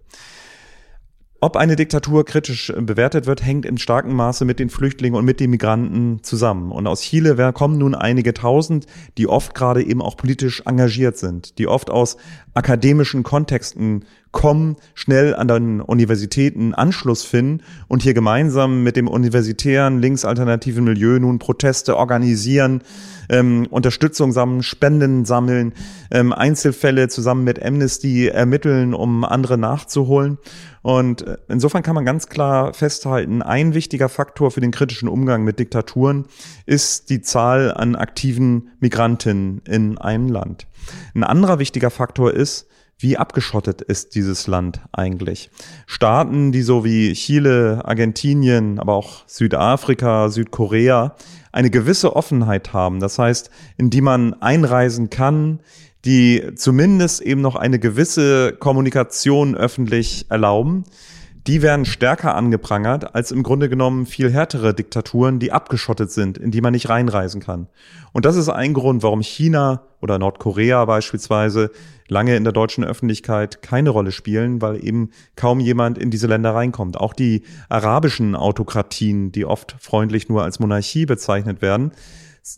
Ob eine Diktatur kritisch bewertet wird, hängt in starkem Maße mit den Flüchtlingen und mit den Migranten zusammen. Und aus Chile kommen nun einige tausend, die oft gerade eben auch politisch engagiert sind, die oft aus akademischen Kontexten kommen, schnell an den Universitäten Anschluss finden und hier gemeinsam mit dem universitären linksalternativen Milieu nun Proteste organisieren, ähm, Unterstützung sammeln, Spenden sammeln, ähm, Einzelfälle zusammen mit Amnesty ermitteln, um andere nachzuholen. Und äh, insofern kann man ganz klar festhalten, ein wichtiger Faktor für den kritischen Umgang mit Diktaturen ist die Zahl an aktiven Migrantinnen in einem Land. Ein anderer wichtiger Faktor ist, wie abgeschottet ist dieses Land eigentlich? Staaten, die so wie Chile, Argentinien, aber auch Südafrika, Südkorea eine gewisse Offenheit haben, das heißt, in die man einreisen kann, die zumindest eben noch eine gewisse Kommunikation öffentlich erlauben, die werden stärker angeprangert als im Grunde genommen viel härtere Diktaturen, die abgeschottet sind, in die man nicht reinreisen kann. Und das ist ein Grund, warum China oder Nordkorea beispielsweise lange in der deutschen Öffentlichkeit keine Rolle spielen, weil eben kaum jemand in diese Länder reinkommt. Auch die arabischen Autokratien, die oft freundlich nur als Monarchie bezeichnet werden,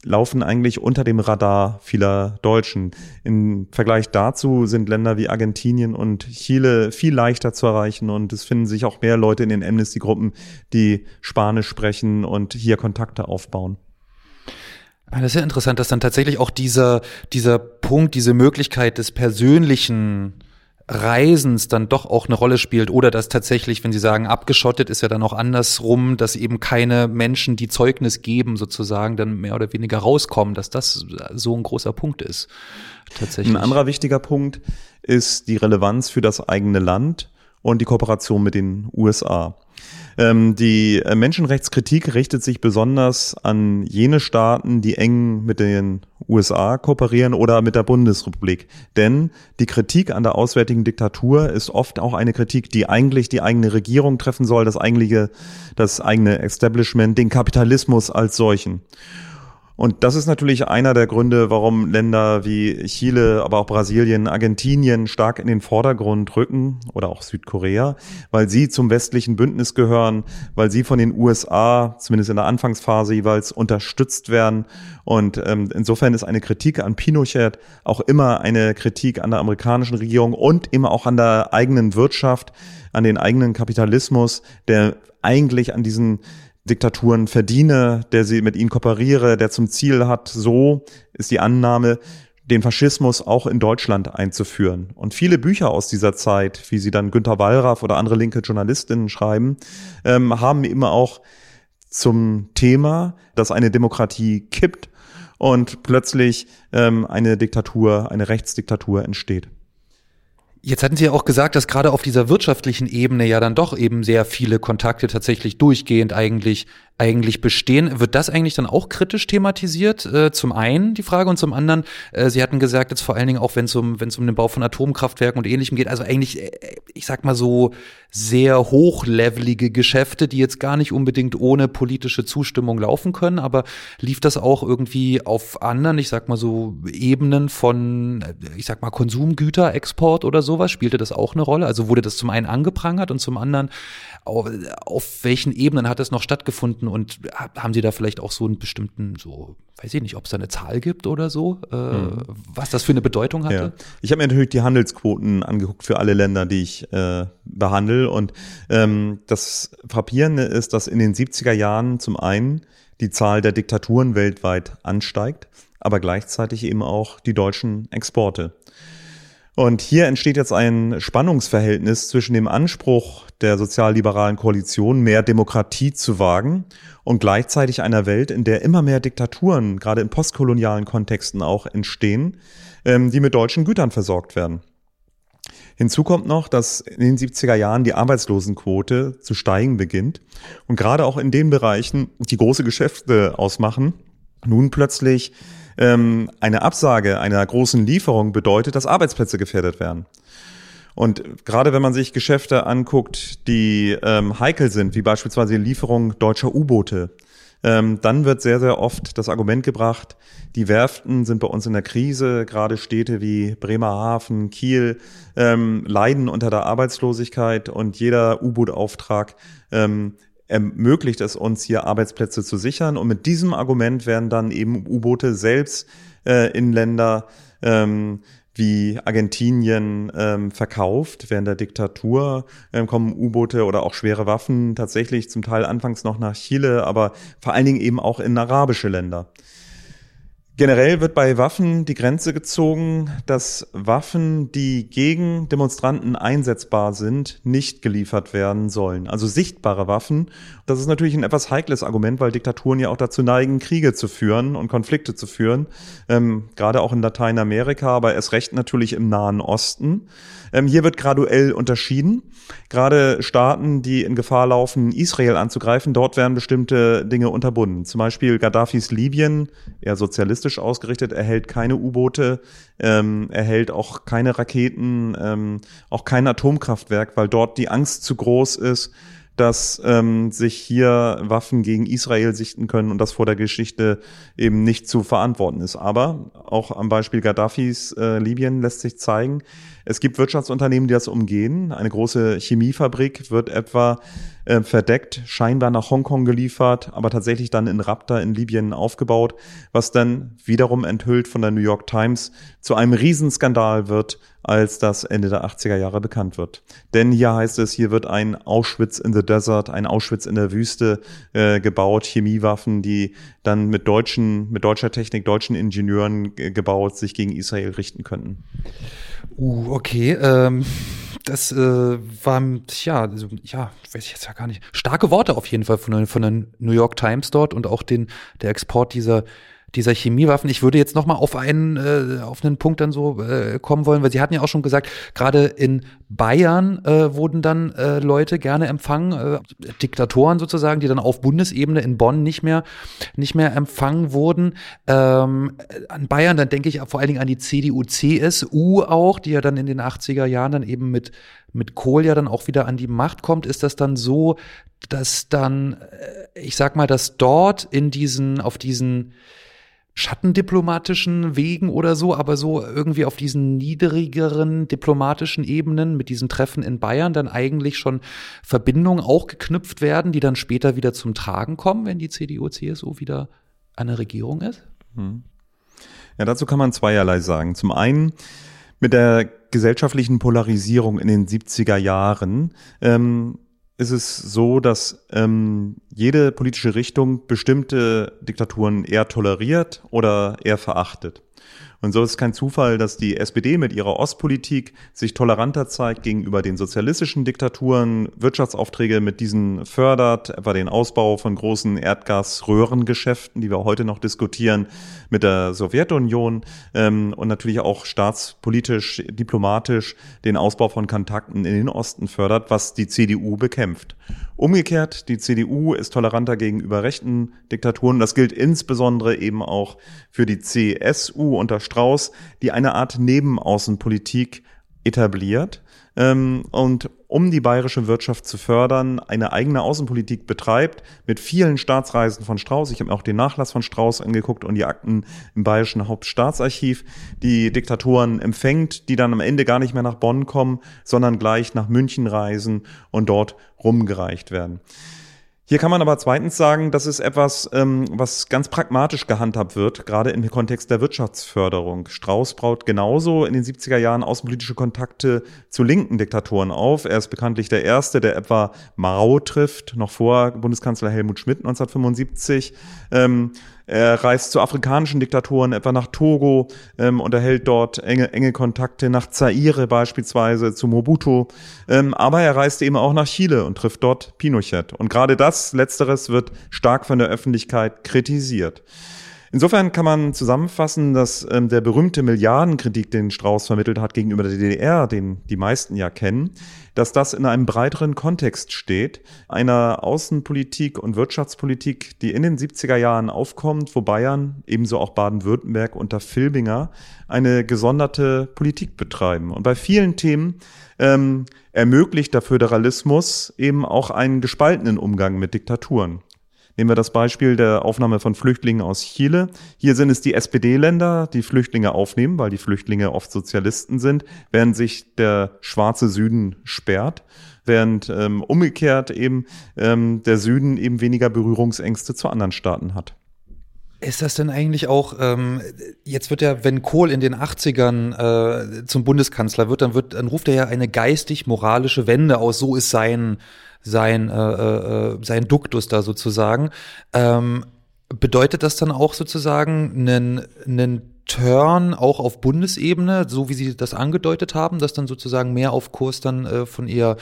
laufen eigentlich unter dem Radar vieler Deutschen. Im Vergleich dazu sind Länder wie Argentinien und Chile viel leichter zu erreichen und es finden sich auch mehr Leute in den Amnesty-Gruppen, die Spanisch sprechen und hier Kontakte aufbauen. Ah, das ist ja interessant, dass dann tatsächlich auch dieser, dieser Punkt, diese Möglichkeit des persönlichen Reisens dann doch auch eine Rolle spielt oder dass tatsächlich, wenn Sie sagen, abgeschottet ist ja dann auch andersrum, dass eben keine Menschen, die Zeugnis geben, sozusagen dann mehr oder weniger rauskommen, dass das so ein großer Punkt ist. Tatsächlich. Ein anderer wichtiger Punkt ist die Relevanz für das eigene Land und die Kooperation mit den USA. Ähm, die äh, Menschenrechtskritik richtet sich besonders an jene Staaten, die eng mit den USA kooperieren oder mit der Bundesrepublik. Denn die Kritik an der auswärtigen Diktatur ist oft auch eine Kritik, die eigentlich die eigene Regierung treffen soll, das eigentliche, das eigene Establishment, den Kapitalismus als solchen. Und das ist natürlich einer der Gründe, warum Länder wie Chile, aber auch Brasilien, Argentinien stark in den Vordergrund rücken oder auch Südkorea, weil sie zum westlichen Bündnis gehören, weil sie von den USA, zumindest in der Anfangsphase jeweils, unterstützt werden. Und ähm, insofern ist eine Kritik an Pinochet auch immer eine Kritik an der amerikanischen Regierung und immer auch an der eigenen Wirtschaft, an den eigenen Kapitalismus, der eigentlich an diesen Diktaturen verdiene, der sie mit ihnen kooperiere, der zum Ziel hat, so ist die Annahme, den Faschismus auch in Deutschland einzuführen. Und viele Bücher aus dieser Zeit, wie sie dann Günter Wallraff oder andere linke Journalistinnen schreiben, ähm, haben immer auch zum Thema, dass eine Demokratie kippt und plötzlich ähm, eine Diktatur, eine Rechtsdiktatur entsteht. Jetzt hatten Sie ja auch gesagt, dass gerade auf dieser wirtschaftlichen Ebene ja dann doch eben sehr viele Kontakte tatsächlich durchgehend eigentlich eigentlich bestehen. Wird das eigentlich dann auch kritisch thematisiert? Äh, zum einen die Frage und zum anderen, äh, Sie hatten gesagt, jetzt vor allen Dingen auch, wenn es um, um den Bau von Atomkraftwerken und ähnlichem geht, also eigentlich, äh, ich sag mal so, sehr hochlevelige Geschäfte, die jetzt gar nicht unbedingt ohne politische Zustimmung laufen können, aber lief das auch irgendwie auf anderen, ich sag mal so, Ebenen von, äh, ich sag mal, Konsumgüterexport oder sowas? Spielte das auch eine Rolle? Also wurde das zum einen angeprangert und zum anderen, auf, auf welchen Ebenen hat das noch stattgefunden und haben Sie da vielleicht auch so einen bestimmten, so, weiß ich nicht, ob es da eine Zahl gibt oder so, äh, mhm. was das für eine Bedeutung hatte? Ja. Ich habe mir natürlich die Handelsquoten angeguckt für alle Länder, die ich äh, behandle. Und ähm, das Frappierende ist, dass in den 70er Jahren zum einen die Zahl der Diktaturen weltweit ansteigt, aber gleichzeitig eben auch die deutschen Exporte. Und hier entsteht jetzt ein Spannungsverhältnis zwischen dem Anspruch der sozialliberalen Koalition, mehr Demokratie zu wagen und gleichzeitig einer Welt, in der immer mehr Diktaturen, gerade in postkolonialen Kontexten auch entstehen, ähm, die mit deutschen Gütern versorgt werden. Hinzu kommt noch, dass in den 70er Jahren die Arbeitslosenquote zu steigen beginnt und gerade auch in den Bereichen, die große Geschäfte ausmachen, nun plötzlich ähm, eine Absage einer großen Lieferung bedeutet, dass Arbeitsplätze gefährdet werden. Und gerade wenn man sich Geschäfte anguckt, die ähm, heikel sind, wie beispielsweise die Lieferung deutscher U-Boote, ähm, dann wird sehr, sehr oft das Argument gebracht, die Werften sind bei uns in der Krise, gerade Städte wie Bremerhaven, Kiel ähm, leiden unter der Arbeitslosigkeit und jeder U-Boot-Auftrag ähm, ermöglicht es uns hier Arbeitsplätze zu sichern. Und mit diesem Argument werden dann eben U-Boote selbst äh, in Länder ähm, wie Argentinien ähm, verkauft. Während der Diktatur ähm, kommen U-Boote oder auch schwere Waffen tatsächlich zum Teil anfangs noch nach Chile, aber vor allen Dingen eben auch in arabische Länder. Generell wird bei Waffen die Grenze gezogen, dass Waffen, die gegen Demonstranten einsetzbar sind, nicht geliefert werden sollen. Also sichtbare Waffen. Das ist natürlich ein etwas heikles Argument, weil Diktaturen ja auch dazu neigen, Kriege zu führen und Konflikte zu führen. Ähm, gerade auch in Lateinamerika, aber erst recht natürlich im Nahen Osten. Ähm, hier wird graduell unterschieden. Gerade Staaten, die in Gefahr laufen, Israel anzugreifen, dort werden bestimmte Dinge unterbunden. Zum Beispiel Gaddafis Libyen, eher sozialistisch ausgerichtet, erhält keine U-Boote, ähm, erhält auch keine Raketen, ähm, auch kein Atomkraftwerk, weil dort die Angst zu groß ist dass ähm, sich hier Waffen gegen Israel sichten können und das vor der Geschichte eben nicht zu verantworten ist. Aber auch am Beispiel Gaddafis äh, Libyen lässt sich zeigen, es gibt Wirtschaftsunternehmen, die das umgehen. Eine große Chemiefabrik wird etwa äh, verdeckt, scheinbar nach Hongkong geliefert, aber tatsächlich dann in Rapta in Libyen aufgebaut, was dann wiederum enthüllt von der New York Times zu einem Riesenskandal wird, als das Ende der 80er Jahre bekannt wird. Denn hier heißt es, hier wird ein Auschwitz in the Desert, ein Auschwitz in der Wüste äh, gebaut, Chemiewaffen, die dann mit deutschen, mit deutscher Technik, deutschen Ingenieuren gebaut, sich gegen Israel richten könnten. Uh, okay. Ähm, das äh, war, ja, also, ja, weiß ich jetzt ja gar nicht. Starke Worte auf jeden Fall von, von der New York Times dort und auch den, der Export dieser dieser Chemiewaffen. Ich würde jetzt noch mal auf einen äh, auf einen Punkt dann so äh, kommen wollen, weil Sie hatten ja auch schon gesagt, gerade in Bayern äh, wurden dann äh, Leute gerne empfangen, äh, Diktatoren sozusagen, die dann auf Bundesebene in Bonn nicht mehr nicht mehr empfangen wurden. Ähm, an Bayern, dann denke ich vor allen Dingen an die CDU, CSU auch, die ja dann in den 80er Jahren dann eben mit mit Kohl ja dann auch wieder an die Macht kommt, ist das dann so, dass dann, äh, ich sag mal, dass dort in diesen, auf diesen schattendiplomatischen Wegen oder so, aber so irgendwie auf diesen niedrigeren diplomatischen Ebenen mit diesen Treffen in Bayern dann eigentlich schon Verbindungen auch geknüpft werden, die dann später wieder zum Tragen kommen, wenn die CDU, CSU wieder der Regierung ist? Hm. Ja, dazu kann man zweierlei sagen. Zum einen mit der gesellschaftlichen Polarisierung in den 70er Jahren ähm, ist es so, dass ähm, jede politische Richtung bestimmte Diktaturen eher toleriert oder eher verachtet. Und so ist kein Zufall, dass die SPD mit ihrer Ostpolitik sich toleranter zeigt gegenüber den sozialistischen Diktaturen, Wirtschaftsaufträge mit diesen fördert, etwa den Ausbau von großen Erdgasröhrengeschäften, die wir heute noch diskutieren, mit der Sowjetunion ähm, und natürlich auch staatspolitisch, diplomatisch den Ausbau von Kontakten in den Osten fördert, was die CDU bekämpft. Umgekehrt, die CDU ist toleranter gegenüber rechten Diktaturen. Das gilt insbesondere eben auch für die CSU unter Strauß, die eine Art Nebenaußenpolitik etabliert ähm, und um die bayerische Wirtschaft zu fördern, eine eigene Außenpolitik betreibt mit vielen Staatsreisen von Strauß. Ich habe mir auch den Nachlass von Strauß angeguckt und die Akten im bayerischen Hauptstaatsarchiv, die Diktatoren empfängt, die dann am Ende gar nicht mehr nach Bonn kommen, sondern gleich nach München reisen und dort rumgereicht werden. Hier kann man aber zweitens sagen, das ist etwas, ähm, was ganz pragmatisch gehandhabt wird, gerade im Kontext der Wirtschaftsförderung. Strauß braut genauso in den 70er Jahren außenpolitische Kontakte zu linken Diktatoren auf. Er ist bekanntlich der Erste, der etwa Mao trifft, noch vor Bundeskanzler Helmut Schmidt 1975. Ähm, er reist zu afrikanischen Diktatoren, etwa nach Togo, ähm, und erhält dort enge, enge Kontakte nach Zaire beispielsweise, zu Mobutu. Ähm, aber er reist eben auch nach Chile und trifft dort Pinochet. Und gerade das, letzteres, wird stark von der Öffentlichkeit kritisiert. Insofern kann man zusammenfassen, dass ähm, der berühmte Milliardenkritik, den Strauß vermittelt hat gegenüber der DDR, den die meisten ja kennen, dass das in einem breiteren Kontext steht, einer Außenpolitik und Wirtschaftspolitik, die in den 70er Jahren aufkommt, wo Bayern, ebenso auch Baden-Württemberg unter Filbinger, eine gesonderte Politik betreiben. Und bei vielen Themen ähm, ermöglicht der Föderalismus eben auch einen gespaltenen Umgang mit Diktaturen. Nehmen wir das Beispiel der Aufnahme von Flüchtlingen aus Chile. Hier sind es die SPD-Länder, die Flüchtlinge aufnehmen, weil die Flüchtlinge oft Sozialisten sind, während sich der schwarze Süden sperrt während ähm, umgekehrt eben ähm, der Süden eben weniger Berührungsängste zu anderen Staaten hat. Ist das denn eigentlich auch, ähm, jetzt wird ja, wenn Kohl in den 80ern äh, zum Bundeskanzler wird, dann wird, dann ruft er ja eine geistig-moralische Wende aus, so ist sein sein, äh, äh, sein Duktus da sozusagen. Ähm, bedeutet das dann auch sozusagen einen, einen Turn auch auf Bundesebene, so wie Sie das angedeutet haben, dass dann sozusagen mehr auf Kurs dann äh, von eher,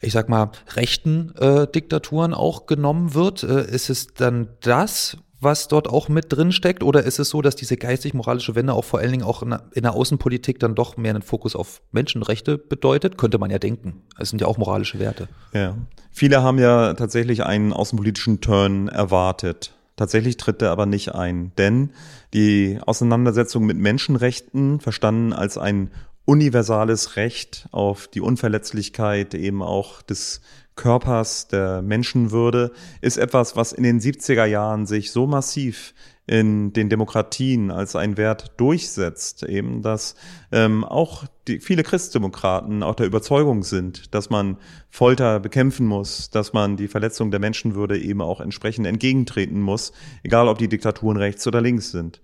ich sag mal, rechten äh, Diktaturen auch genommen wird? Äh, ist es dann das, was dort auch mit drin steckt? Oder ist es so, dass diese geistig-moralische Wende auch vor allen Dingen auch in der, Außenpolitik dann doch mehr einen Fokus auf Menschenrechte bedeutet? Könnte man ja denken. Es sind ja auch moralische Werte. Ja. Viele haben ja tatsächlich einen außenpolitischen Turn erwartet. Tatsächlich tritt er aber nicht ein, denn die Auseinandersetzung mit Menschenrechten, verstanden als ein universales Recht auf die Unverletzlichkeit eben auch des Körpers, der Menschenwürde, ist etwas, was in den 70er Jahren sich so massiv in den Demokratien als ein Wert durchsetzt, eben, dass ähm, auch die, viele Christdemokraten auch der Überzeugung sind, dass man Folter bekämpfen muss, dass man die Verletzung der Menschenwürde eben auch entsprechend entgegentreten muss, egal ob die Diktaturen rechts oder links sind.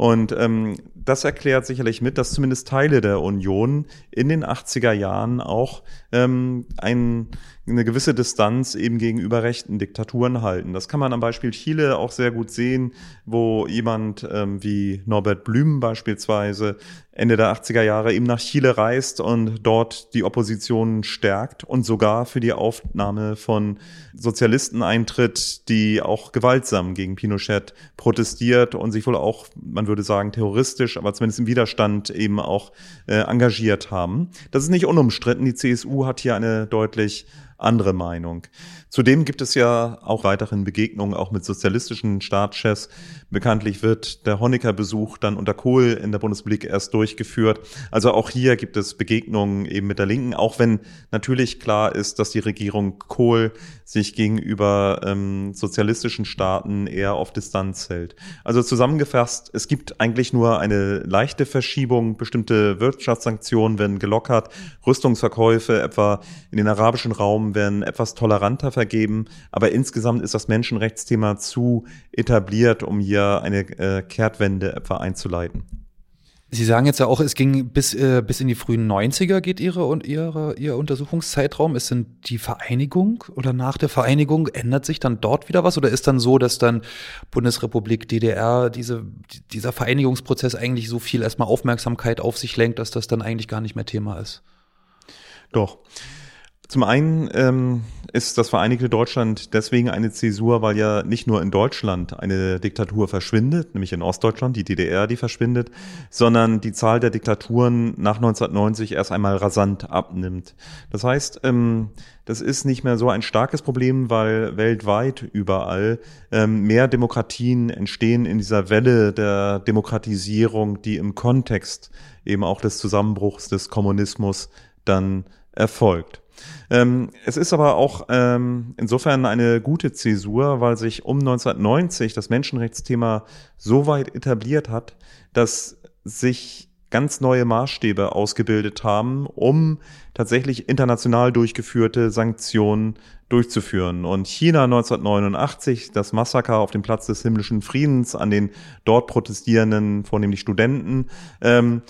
Und ähm, das erklärt sicherlich mit, dass zumindest Teile der Union in den 80er Jahren auch ähm, ein, eine gewisse Distanz eben gegenüber rechten Diktaturen halten. Das kann man am Beispiel Chile auch sehr gut sehen, wo jemand ähm, wie Norbert Blüm beispielsweise Ende der 80er Jahre eben nach Chile reist und dort die Opposition stärkt und sogar für die Aufnahme von Sozialisten eintritt, die auch gewaltsam gegen Pinochet protestiert und sich wohl auch, man würde sagen, terroristisch, aber zumindest im Widerstand eben auch äh, engagiert haben. Das ist nicht unumstritten. Die CSU hat hier eine deutlich andere Meinung. Zudem gibt es ja auch weiterhin Begegnungen auch mit sozialistischen Staatschefs. Bekanntlich wird der Honecker-Besuch dann unter Kohl in der Bundesrepublik erst durchgeführt. Also auch hier gibt es Begegnungen eben mit der Linken, auch wenn natürlich klar ist, dass die Regierung Kohl sich gegenüber ähm, sozialistischen Staaten eher auf Distanz hält. Also zusammengefasst, es gibt eigentlich nur eine leichte Verschiebung. Bestimmte Wirtschaftssanktionen werden gelockert. Rüstungsverkäufe etwa in den arabischen Raum werden etwas toleranter vergeben. Aber insgesamt ist das Menschenrechtsthema zu etabliert, um hier eine äh, Kehrtwende etwa einzuleiten. Sie sagen jetzt ja auch, es ging bis, äh, bis in die frühen 90er geht Ihre und Ihre, Ihr Untersuchungszeitraum. Ist denn die Vereinigung oder nach der Vereinigung ändert sich dann dort wieder was? Oder ist dann so, dass dann Bundesrepublik DDR diese, dieser Vereinigungsprozess eigentlich so viel erstmal Aufmerksamkeit auf sich lenkt, dass das dann eigentlich gar nicht mehr Thema ist? Doch. Zum einen ähm, ist das Vereinigte Deutschland deswegen eine Zäsur, weil ja nicht nur in Deutschland eine Diktatur verschwindet, nämlich in Ostdeutschland, die DDR, die verschwindet, sondern die Zahl der Diktaturen nach 1990 erst einmal rasant abnimmt. Das heißt, ähm, das ist nicht mehr so ein starkes Problem, weil weltweit überall ähm, mehr Demokratien entstehen in dieser Welle der Demokratisierung, die im Kontext eben auch des Zusammenbruchs des Kommunismus dann erfolgt. Ähm, es ist aber auch ähm, insofern eine gute Zäsur, weil sich um 1990 das Menschenrechtsthema so weit etabliert hat, dass sich ganz neue Maßstäbe ausgebildet haben, um tatsächlich international durchgeführte Sanktionen durchzuführen. Und China 1989, das Massaker auf dem Platz des himmlischen Friedens an den dort protestierenden, vornehmlich Studenten, ähm,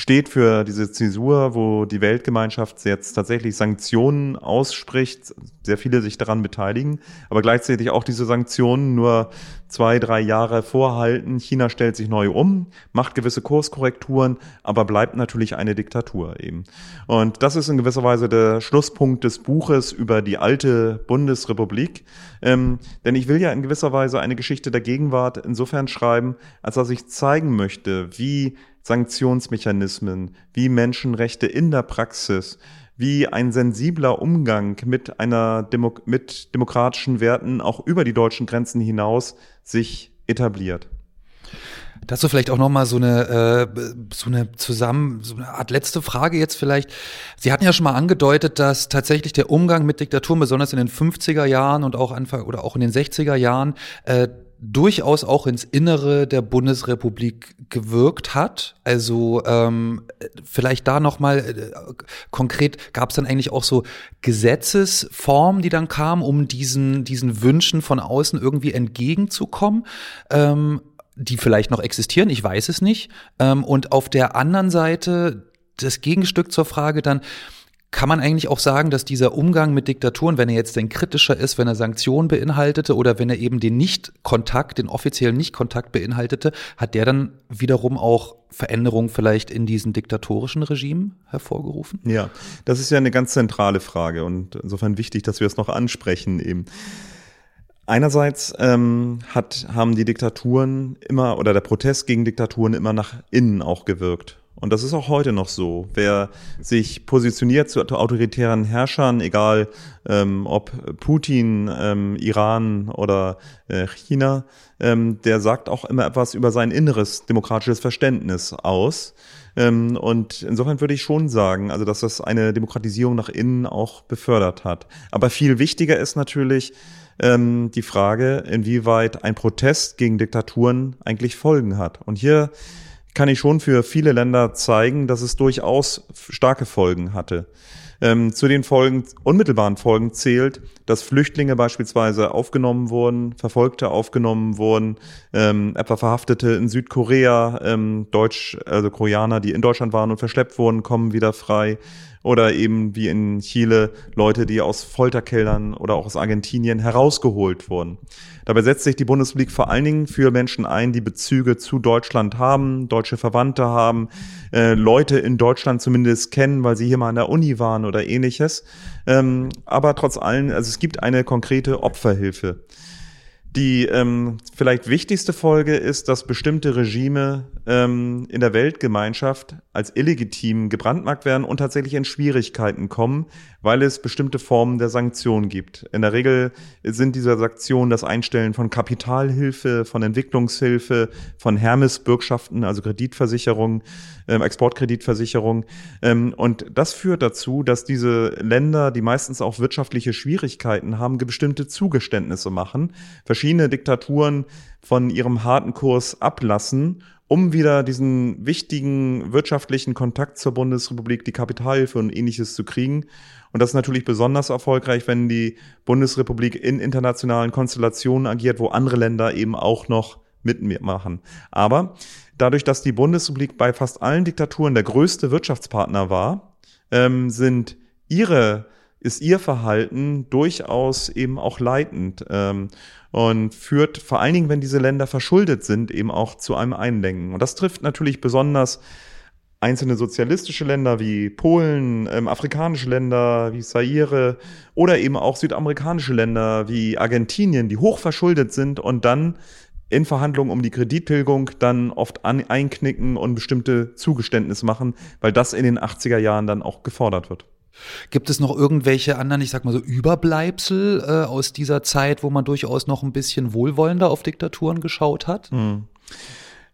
steht für diese Zäsur, wo die Weltgemeinschaft jetzt tatsächlich Sanktionen ausspricht, sehr viele sich daran beteiligen, aber gleichzeitig auch diese Sanktionen nur zwei, drei Jahre vorhalten. China stellt sich neu um, macht gewisse Kurskorrekturen, aber bleibt natürlich eine Diktatur eben. Und das ist in gewisser Weise der Schlusspunkt des Buches über die alte Bundesrepublik. Ähm, denn ich will ja in gewisser Weise eine Geschichte der Gegenwart insofern schreiben, als dass ich zeigen möchte, wie Sanktionsmechanismen, wie Menschenrechte in der Praxis, wie ein sensibler Umgang mit einer Demo mit demokratischen Werten auch über die deutschen Grenzen hinaus sich etabliert. Dazu vielleicht auch noch mal so eine äh, so eine zusammen so eine Art letzte Frage jetzt vielleicht. Sie hatten ja schon mal angedeutet, dass tatsächlich der Umgang mit Diktaturen besonders in den 50er Jahren und auch Anfang oder auch in den 60er Jahren äh, durchaus auch ins Innere der Bundesrepublik gewirkt hat. Also ähm, vielleicht da noch mal äh, konkret gab es dann eigentlich auch so Gesetzesformen, die dann kamen, um diesen diesen Wünschen von außen irgendwie entgegenzukommen. Ähm, die vielleicht noch existieren, ich weiß es nicht. Ähm, und auf der anderen Seite das Gegenstück zur Frage dann, kann man eigentlich auch sagen, dass dieser Umgang mit Diktaturen, wenn er jetzt denn kritischer ist, wenn er Sanktionen beinhaltete oder wenn er eben den Nicht-Kontakt, den offiziellen Nicht-Kontakt beinhaltete, hat der dann wiederum auch Veränderungen vielleicht in diesen diktatorischen Regimen hervorgerufen? Ja, das ist ja eine ganz zentrale Frage und insofern wichtig, dass wir es noch ansprechen eben. Einerseits ähm, hat, haben die Diktaturen immer oder der Protest gegen Diktaturen immer nach innen auch gewirkt. Und das ist auch heute noch so. Wer sich positioniert zu autoritären Herrschern, egal ähm, ob Putin, ähm, Iran oder äh, China, ähm, der sagt auch immer etwas über sein inneres demokratisches Verständnis aus. Ähm, und insofern würde ich schon sagen, also dass das eine Demokratisierung nach innen auch befördert hat. Aber viel wichtiger ist natürlich, ähm, die Frage, inwieweit ein Protest gegen Diktaturen eigentlich Folgen hat. Und hier kann ich schon für viele Länder zeigen, dass es durchaus starke Folgen hatte. Ähm, zu den Folgen, unmittelbaren Folgen zählt, dass Flüchtlinge beispielsweise aufgenommen wurden, Verfolgte aufgenommen wurden, ähm, etwa Verhaftete in Südkorea, ähm, Deutsch, also Koreaner, die in Deutschland waren und verschleppt wurden, kommen wieder frei. Oder eben wie in Chile Leute, die aus Folterkellern oder auch aus Argentinien herausgeholt wurden. Dabei setzt sich die Bundesrepublik vor allen Dingen für Menschen ein, die Bezüge zu Deutschland haben, deutsche Verwandte haben, äh, Leute in Deutschland zumindest kennen, weil sie hier mal an der Uni waren oder ähnliches. Ähm, aber trotz allem, also es gibt eine konkrete Opferhilfe. Die ähm, vielleicht wichtigste Folge ist, dass bestimmte Regime ähm, in der Weltgemeinschaft als illegitim gebrandmarkt werden und tatsächlich in Schwierigkeiten kommen, weil es bestimmte Formen der Sanktionen gibt. In der Regel sind diese Sanktionen das Einstellen von Kapitalhilfe, von Entwicklungshilfe, von Hermes-Bürgschaften, also Kreditversicherungen, ähm, Exportkreditversicherung. Ähm, und das führt dazu, dass diese Länder, die meistens auch wirtschaftliche Schwierigkeiten haben, bestimmte Zugeständnisse machen, verschiedene Diktaturen von ihrem harten Kurs ablassen um wieder diesen wichtigen wirtschaftlichen Kontakt zur Bundesrepublik, die Kapitalhilfe und ähnliches zu kriegen. Und das ist natürlich besonders erfolgreich, wenn die Bundesrepublik in internationalen Konstellationen agiert, wo andere Länder eben auch noch mitmachen. Aber dadurch, dass die Bundesrepublik bei fast allen Diktaturen der größte Wirtschaftspartner war, ähm, sind ihre ist ihr Verhalten durchaus eben auch leitend ähm, und führt vor allen Dingen, wenn diese Länder verschuldet sind, eben auch zu einem Einlenken. Und das trifft natürlich besonders einzelne sozialistische Länder wie Polen, ähm, afrikanische Länder wie Zaire oder eben auch südamerikanische Länder wie Argentinien, die hoch verschuldet sind und dann in Verhandlungen um die Kredittilgung dann oft an, einknicken und bestimmte Zugeständnisse machen, weil das in den 80er Jahren dann auch gefordert wird. Gibt es noch irgendwelche anderen, ich sag mal so, Überbleibsel äh, aus dieser Zeit, wo man durchaus noch ein bisschen wohlwollender auf Diktaturen geschaut hat? Hm.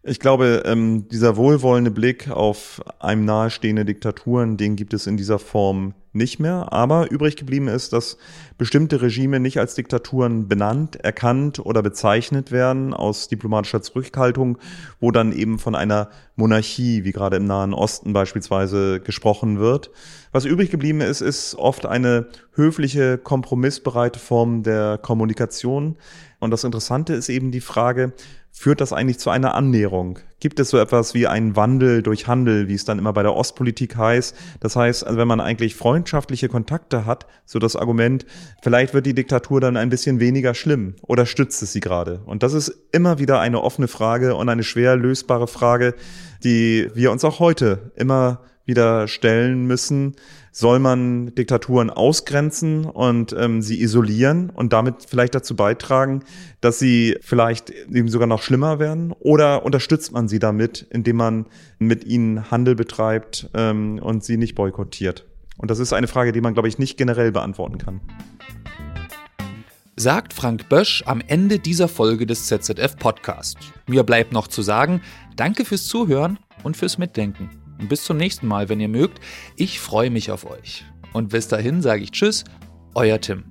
Ich glaube, ähm, dieser wohlwollende Blick auf einem nahestehende Diktaturen, den gibt es in dieser Form nicht mehr. Aber übrig geblieben ist, dass bestimmte Regime nicht als Diktaturen benannt, erkannt oder bezeichnet werden aus diplomatischer Zurückhaltung, wo dann eben von einer Monarchie, wie gerade im Nahen Osten beispielsweise, gesprochen wird. Was übrig geblieben ist, ist oft eine höfliche, kompromissbereite Form der Kommunikation. Und das Interessante ist eben die Frage, führt das eigentlich zu einer Annäherung? Gibt es so etwas wie einen Wandel durch Handel, wie es dann immer bei der Ostpolitik heißt? Das heißt, also wenn man eigentlich freundschaftliche Kontakte hat, so das Argument, vielleicht wird die Diktatur dann ein bisschen weniger schlimm oder stützt es sie gerade? Und das ist immer wieder eine offene Frage und eine schwer lösbare Frage, die wir uns auch heute immer wieder stellen müssen. Soll man Diktaturen ausgrenzen und ähm, sie isolieren und damit vielleicht dazu beitragen, dass sie vielleicht eben sogar noch schlimmer werden? Oder unterstützt man sie damit, indem man mit ihnen Handel betreibt ähm, und sie nicht boykottiert? Und das ist eine Frage, die man, glaube ich, nicht generell beantworten kann. Sagt Frank Bösch am Ende dieser Folge des ZZF Podcast. Mir bleibt noch zu sagen, danke fürs Zuhören und fürs Mitdenken. Und bis zum nächsten Mal, wenn ihr mögt. Ich freue mich auf euch. Und bis dahin sage ich Tschüss, euer Tim.